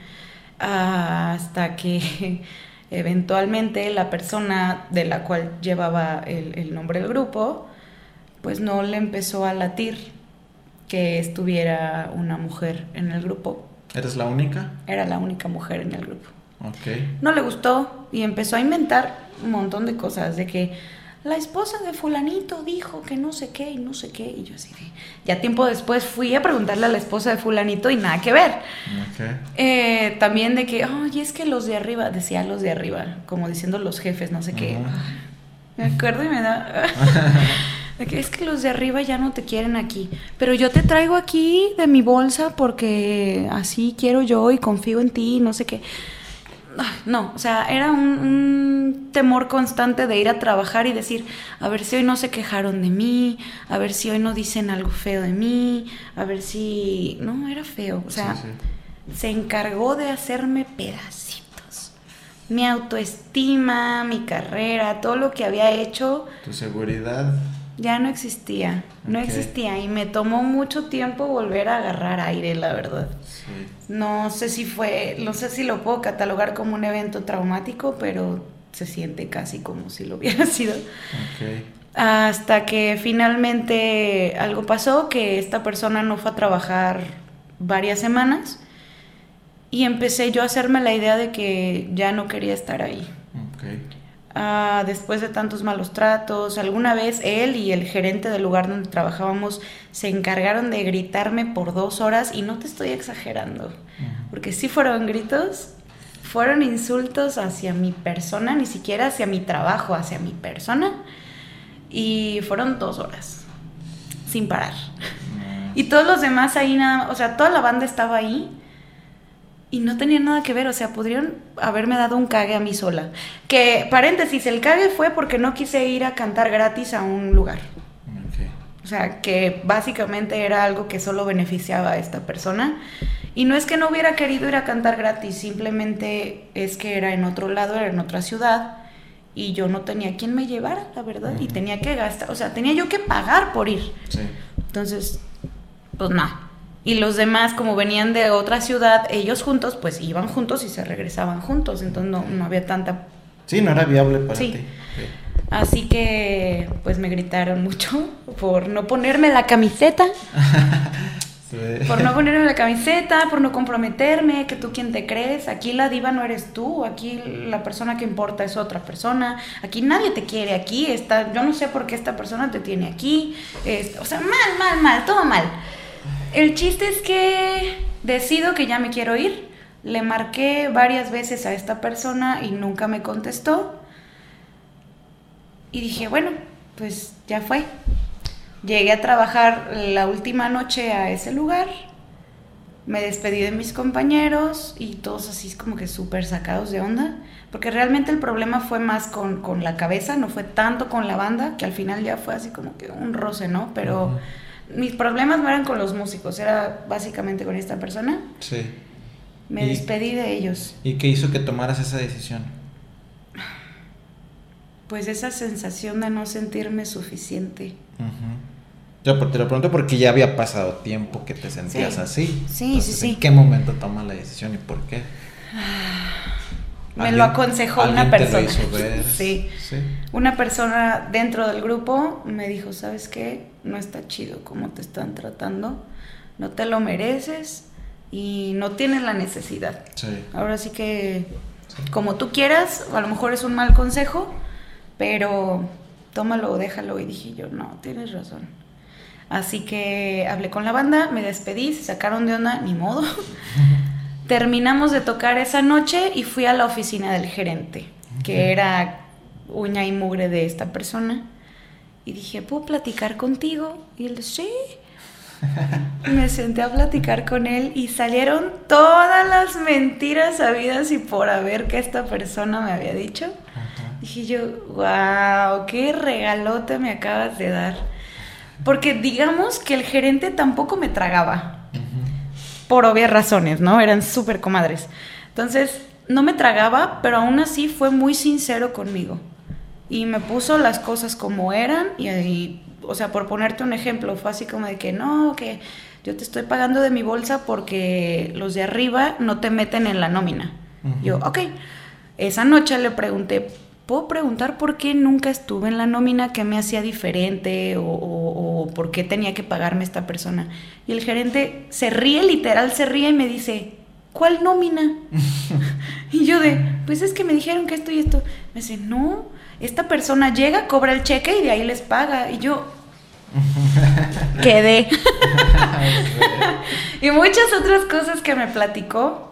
hasta que eventualmente la persona de la cual llevaba el, el nombre del grupo, pues no le empezó a latir que estuviera una mujer en el grupo ¿Eres la única? era la única mujer en el grupo. Ok. No le gustó y empezó a inventar un montón de cosas, de que la esposa de fulanito dijo que no sé qué y no sé qué, y yo así de... Ya tiempo después fui a preguntarle a la esposa de fulanito y nada que ver. Eh, también de que, ay, es que los de arriba, decía los de arriba, como diciendo los jefes, no sé qué. Me acuerdo y me da... de que es que los de arriba ya no te quieren aquí. Pero yo te traigo aquí de mi bolsa porque así quiero yo y confío en ti, no sé qué. No, o sea, era un, un temor constante de ir a trabajar y decir, a ver si hoy no se quejaron de mí, a ver si hoy no dicen algo feo de mí, a ver si... No, era feo, o sea, Sí, sí. se encargó de hacerme pedacitos. Mi autoestima, mi carrera, todo lo que había hecho Tu seguridad. Ya no existía. No existía y me tomó mucho tiempo volver a agarrar aire, la verdad. Sí. No sé si fue, no sé si lo puedo catalogar como un evento traumático, pero se siente casi como si lo hubiera sido. Hasta que finalmente algo pasó, que esta persona no fue a trabajar varias semanas y empecé yo a hacerme la idea de que ya no quería estar ahí. Después de tantos malos tratos, alguna vez él y el gerente del lugar donde trabajábamos se encargaron de gritarme por dos horas y no te estoy exagerando, porque sí fueron gritos, fueron insultos hacia mi persona, ni siquiera hacia mi trabajo, hacia mi persona, y fueron dos horas, sin parar. Y todos los demás ahí nada, o sea, toda la banda estaba ahí y no tenía nada que ver, o sea, podrían haberme dado un cague a mí sola. Que, paréntesis, el cague fue porque no quise ir a cantar gratis a un lugar. Ok. O sea, que básicamente era algo que solo beneficiaba a esta persona. Y no es que no hubiera querido ir a cantar gratis, simplemente es que era en otro lado, era en otra ciudad. Y yo no tenía quien me llevara, la verdad. Y tenía que gastar, o sea, tenía yo que pagar por ir. Sí. Entonces, pues no. Y los demás, como venían de otra ciudad, ellos juntos, pues iban juntos y se regresaban juntos. Entonces no, no había tanta... Sí, no era viable para Sí. ti. Así que, pues me gritaron mucho por no ponerme la camiseta, Sí. por no ponerme la camiseta, por no comprometerme, que tú quién te crees. Aquí la diva no eres tú, aquí la persona que importa es otra persona. Aquí nadie te quiere, aquí está... Yo no sé por qué esta persona te tiene aquí. Es- o sea, mal, mal, mal, todo mal. El chiste es que decido que ya me quiero ir. Le marqué varias veces a esta persona y nunca me contestó. Y dije, bueno, pues ya fue. Llegué a trabajar la última noche a ese lugar. Me despedí de mis compañeros y todos así como que súper sacados de onda. Porque realmente el problema fue más con, con la cabeza, no fue tanto con la banda, que al final ya fue así como que un roce, ¿no? Pero. Mis problemas no eran con los músicos, era básicamente con esta persona. Sí. Me Y- despedí de ellos. ¿Y qué hizo que tomaras esa decisión? Pues esa sensación de no sentirme suficiente. Ujú. Yo por- te lo pregunto porque ya había pasado tiempo que te sentías Sí. así. Sí, sí, sí. ¿En qué momento tomas la decisión y por qué? Me ¿Alguien- lo aconsejó una te persona. lo hizo ver? Sí. Sí. Una persona dentro del grupo me dijo, ¿sabes qué? No está chido cómo te están tratando, no te lo mereces y no tienes la necesidad. Sí. Ahora sí que, Sí. como tú quieras, a lo mejor es un mal consejo, pero tómalo déjalo. Y dije yo, no, tienes razón. Así que hablé con la banda, me despedí, se sacaron de onda, ni modo. Terminamos de tocar esa noche y fui a la oficina del gerente, que era uña y mugre de esta persona. Y dije, ¿puedo platicar contigo? Y él, sí. Me senté a platicar con él y salieron todas las mentiras sabidas y por haber que esta persona me había dicho. Dije yo, wow, qué regalote me acabas de dar. Porque digamos que el gerente tampoco me tragaba. Por obvias razones, ¿no? Eran súper comadres. Entonces, no me tragaba, pero aún así fue muy sincero conmigo. Y me puso las cosas como eran y, y o sea, por ponerte un ejemplo, fue así como de que no, que yo te estoy pagando de mi bolsa porque los de arriba no te meten en la nómina. Yo, ok. Esa noche le pregunté, ¿puedo preguntar por qué nunca estuve en la nómina? ¿Qué me hacía diferente? O, o, por qué tenía que pagarme esta persona? Y el gerente se ríe, literal, se ríe y me dice, ¿cuál nómina? y yo de, pues es que me dijeron que esto y esto. Me dice, no, esta persona llega, cobra el cheque y de ahí les paga. Y yo, quedé. y muchas otras cosas que me platicó,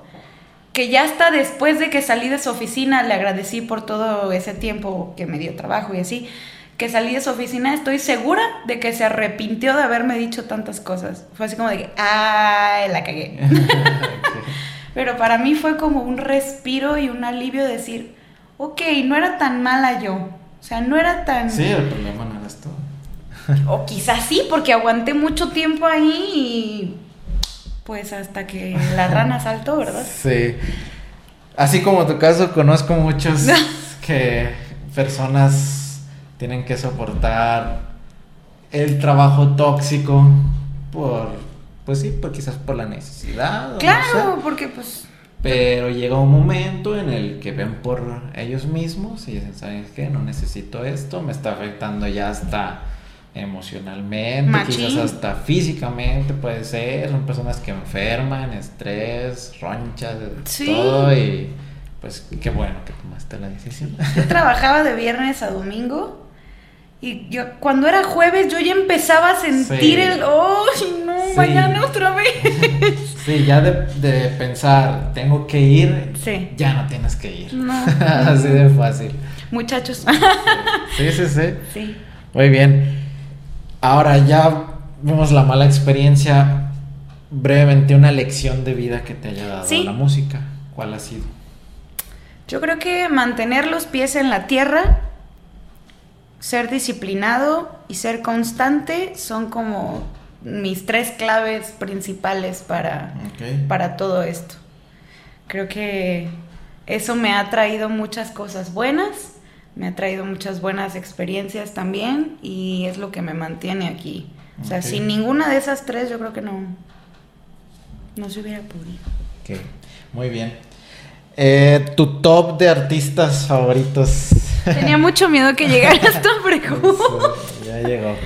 que ya hasta después de que salí de su oficina, le agradecí por todo ese tiempo que me dio trabajo y así, que salí de su oficina, estoy segura de que se arrepintió de haberme dicho tantas cosas. Fue así como de que, ¡ay, la cagué! Pero para mí fue como un respiro y un alivio decir, ok, no era tan mala yo. O sea, no era tan... Sí, el problema no eras tú. O quizás sí, porque aguanté mucho tiempo ahí y pues hasta que la rana saltó, ¿verdad? Sí. Así como tu caso, conozco muchos que personas tienen que soportar el trabajo tóxico por, pues sí, por quizás por la necesidad. Claro, porque pues... Pero llega un momento en el que ven por ellos mismos y dicen, ¿sabes qué? No necesito esto, me está afectando ya hasta emocionalmente, quizás hasta físicamente puede ser, son personas que enferman, estrés, ronchas, todo y pues qué bueno que tomaste la decisión. Yo trabajaba de viernes a domingo y yo cuando era jueves yo ya empezaba a sentir el, ¡ay no! Mañana otra vez. sí, ya de, pensar, tengo que ir, ya no tienes que ir. No. Así de fácil. Muchachos. sí, sí, sí. Sí. Muy bien. Ahora ya vemos la mala experiencia. Brevemente, una lección de vida que te haya dado la música. ¿Cuál ha sido? Yo creo que mantener los pies en la tierra, ser disciplinado y ser constante son como mis tres claves principales para, para todo esto. Creo que eso me ha traído muchas cosas buenas me ha traído muchas buenas experiencias también y es lo que me mantiene aquí. O sea, sin ninguna de esas tres yo creo que no, no se hubiera podido. Ok, muy bien. Eh, tu top de artistas favoritos. Tenía mucho miedo que llegara esta pregunta. ya llegó.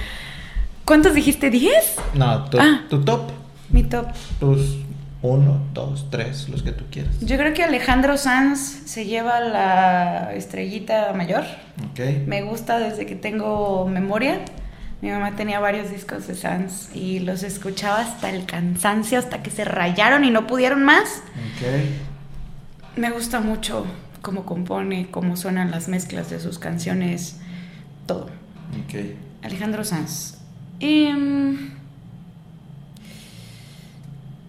¿Cuántos dijiste? ¿10? No, tu, ah, tu top. Mi top. Tus uno, dos, tres, los que tú quieras. Yo creo que Alejandro Sanz se lleva la estrellita mayor. Okay. Me gusta desde que tengo memoria. Mi mamá tenía varios discos de Sanz y los escuchaba hasta el cansancio, hasta que se rayaron y no pudieron más. Okay. Me gusta mucho cómo compone, cómo suenan las mezclas de sus canciones, todo. Okay. Alejandro Sanz. Em,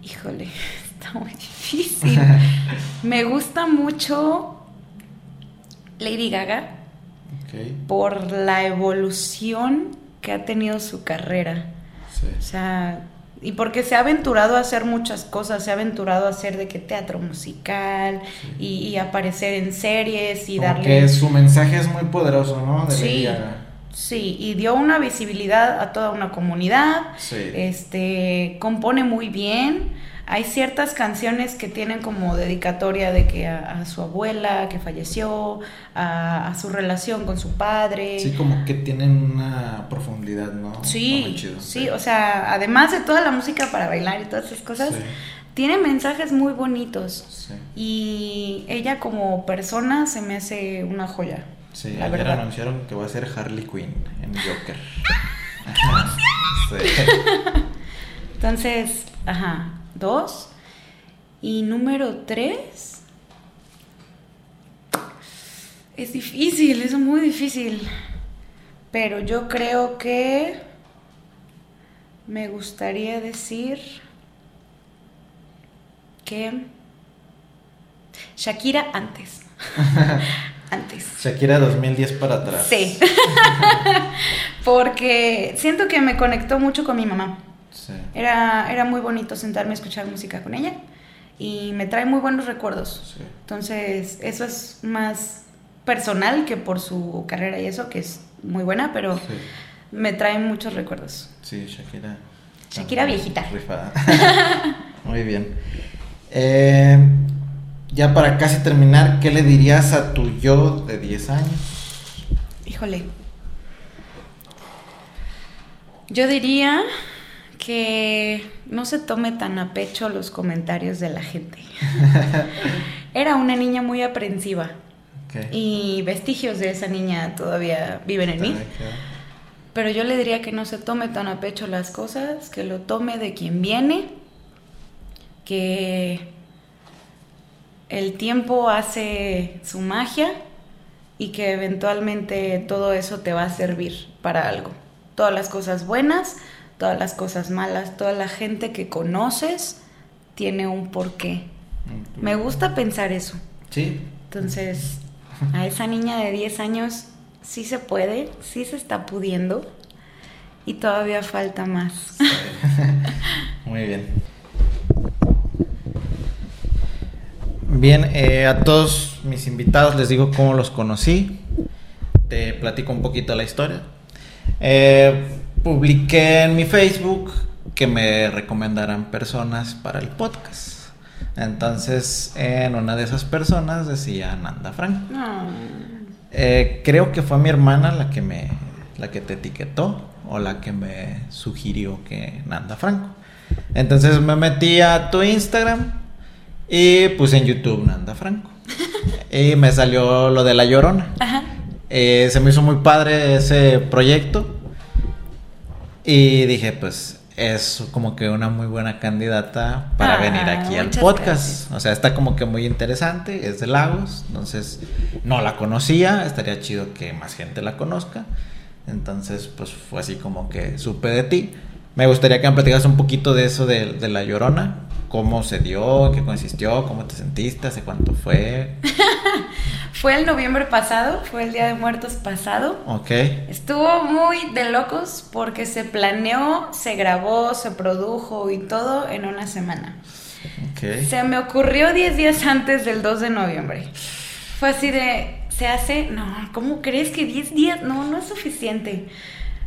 Híjole, está muy difícil. Me gusta mucho Lady Gaga por la evolución que ha tenido su carrera. O sea, y porque se ha aventurado a hacer muchas cosas, se ha aventurado a hacer de que teatro musical y, aparecer en series y darle... Que su mensaje es muy poderoso, ¿no? De sí, sí, y dio una visibilidad a toda una comunidad. Sí. Este, compone muy bien. Hay ciertas canciones que tienen como dedicatoria de que a, su abuela que falleció, a, su relación con su padre. Sí, como que tienen una profundidad, ¿no? Sí, sí, o sea, además de toda la música para bailar y todas esas cosas, tiene mensajes muy bonitos. Y ella como persona se me hace una joya. Sí, ayer anunciaron que va a ser Harley Quinn en Joker. Entonces, ajá, dos. Y número tres. Es difícil, es muy difícil. Pero yo creo que me gustaría decir que Shakira antes. antes. Shakira 2010 para atrás. Sí. Porque siento que me conectó mucho con mi mamá. Sí. Era, era muy bonito sentarme a escuchar música con ella y me trae muy buenos recuerdos. Sí. Entonces, eso es más personal que por su carrera y eso, que es muy buena, pero Sí. me trae muchos recuerdos. Sí, Shakira. Shakira viejita. Rifada. Muy bien. Eh, ya para casi terminar, ¿qué le dirías a tu yo de 10 años? Híjole. Yo diría que no se tome tan a pecho los comentarios de la gente. Era una niña muy aprensiva y vestigios de esa niña todavía viven en mí. Pero yo le diría que no se tome tan a pecho las cosas, que lo tome de quien viene, que el tiempo hace su magia y que eventualmente todo eso te va a servir para algo. Todas las cosas buenas, todas las cosas malas, toda la gente que conoces tiene un porqué. Me gusta pensar eso. Sí. Entonces, a esa niña de 10 años sí se puede, sí se está pudiendo y todavía falta más. Muy bien. Bien, eh, a todos mis invitados les digo cómo los conocí. Te platico un poquito la historia. Eh, publiqué en mi Facebook que me recomendaran personas para el podcast. Entonces, en una de esas personas decía Nanda Frank. No. Eh, creo que fue mi hermana la que me la que te etiquetó o la que me sugirió que Nanda Franco. Entonces me metí a tu Instagram y puse en YouTube Nanda Franco. y me salió lo de la Llorona. Ajá. Eh, se me hizo muy padre ese proyecto. Y dije, pues es como que una muy buena candidata para Ah, venir aquí al podcast. gracias. O sea, está como que muy interesante, es de Lagos, entonces no la conocía, estaría chido que más gente la conozca. Entonces, pues fue así como que supe de ti. Me gustaría que me platicaras un poquito de eso de, de la llorona, cómo se dio, qué consistió, cómo te sentiste, hace cuánto fue. Fue el noviembre pasado, fue el Día de Muertos pasado. Ok, Estuvo muy de locos porque se planeó, se grabó, se produjo y todo en una semana. ok. Se me ocurrió 10 días antes del 2 de noviembre. Fue así de, ¿se hace? No, ¿cómo crees que 10 días? No, no es suficiente.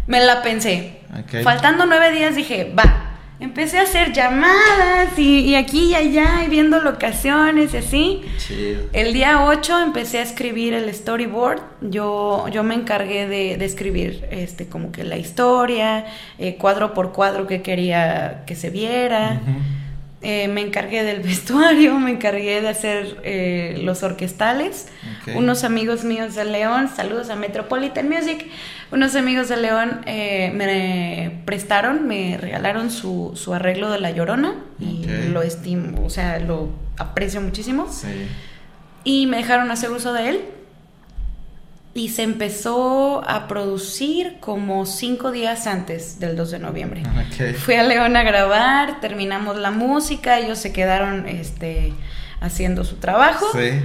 Me la pensé. Ok. Faltando 9 días dije, va. Empecé a hacer llamadas y, y aquí y allá y viendo locaciones y así. Chido. El día 8 empecé a escribir el storyboard. Yo, yo me encargué de, de escribir este, como que la historia, eh, cuadro por cuadro que quería que se viera. Eh, me encargué del vestuario, me encargué de hacer eh, los orquestales. Unos amigos míos de León, saludos a Metropolitan Music, unos amigos de León eh, me prestaron, me regalaron su, su arreglo de La Llorona y lo estimo, o sea, lo aprecio muchísimo. Sí. Y me dejaron hacer uso de él. Y se empezó a producir como cinco días antes del 2 de noviembre. Ok. Fui a León a grabar, terminamos la música, ellos se quedaron este, haciendo su trabajo. Sí.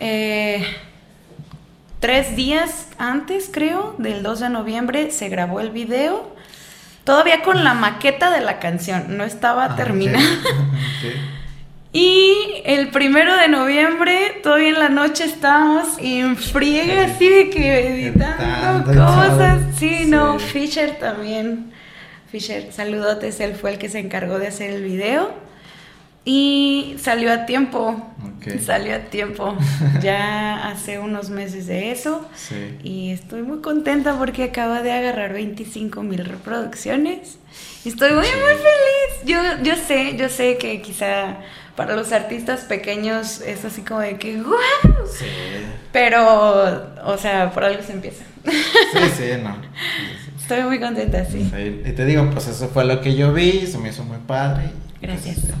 Eh, tres días antes, creo, del 2 de noviembre, se grabó el video. Todavía con la maqueta de la canción, no estaba Ah, terminada. Ok. Y el primero de noviembre, todavía en la noche estábamos en friega, así de que editando cosas. Sí, no. Fisher también. Fisher, saludotes, él fue el que se encargó de hacer el video. Y salió a tiempo. Salió a tiempo. Ya hace unos meses de eso. Sí. Y estoy muy contenta porque acaba de agarrar 25 mil reproducciones. Estoy muy, muy feliz. Yo, yo sé, yo sé que quizá para los artistas pequeños es así como de que ¡guau! Sí. Pero, o sea, por algo se empieza. Sí, sí, no. Estoy muy contenta, sí. Y te digo, pues eso fue lo que yo vi, se me hizo muy padre. pues, Gracias. este,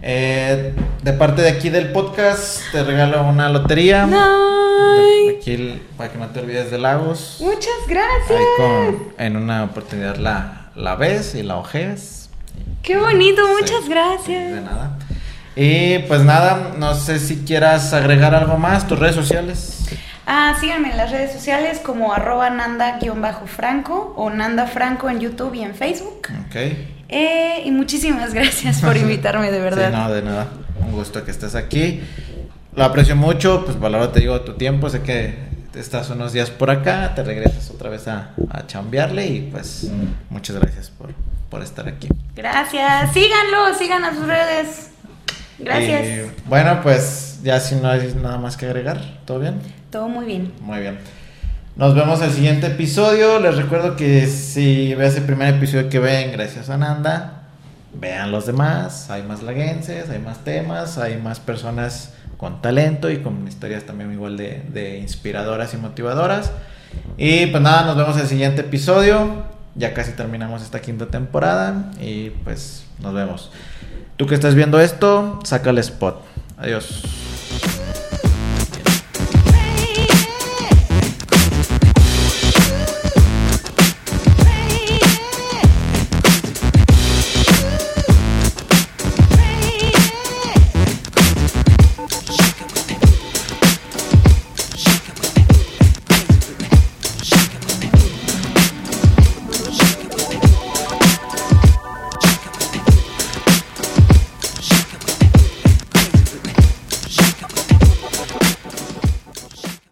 eh, de parte de aquí del podcast, te regalo una lotería. No. Aquí, para que no te olvides de Lagos. Muchas gracias. Ahí con, en una oportunidad la, la ves y la ojeas. Qué bonito, Sí, muchas gracias. De nada. Y pues nada, no sé si quieras agregar algo más, tus redes sociales. Ah, síganme en las redes sociales como arroba nanda-franco o Nanda Franco en YouTube y en Facebook. Ok. Eh, y muchísimas gracias por invitarme, de verdad. Sí, no, de nada. Un gusto que estés aquí. Lo aprecio mucho, pues valoro, te digo, tu tiempo. Sé que estás unos días por acá, te regresas otra vez a, a chambearle y pues muchas gracias por, por estar aquí. Gracias. Síganlo, sigan a sus redes. Gracias. Y, bueno, pues ya si no hay nada más que agregar, ¿todo bien? Todo muy bien. Muy bien. Nos vemos el siguiente episodio. Les recuerdo que si ves el primer episodio que ven, gracias a Nanda, vean los demás. Hay más laguenses, hay más temas, hay más personas con talento y con historias también igual de, de inspiradoras y motivadoras. Y pues nada, nos vemos el siguiente episodio. Ya casi terminamos esta quinta temporada y pues nos vemos. Tú que estás viendo esto, saca el spot. Adiós.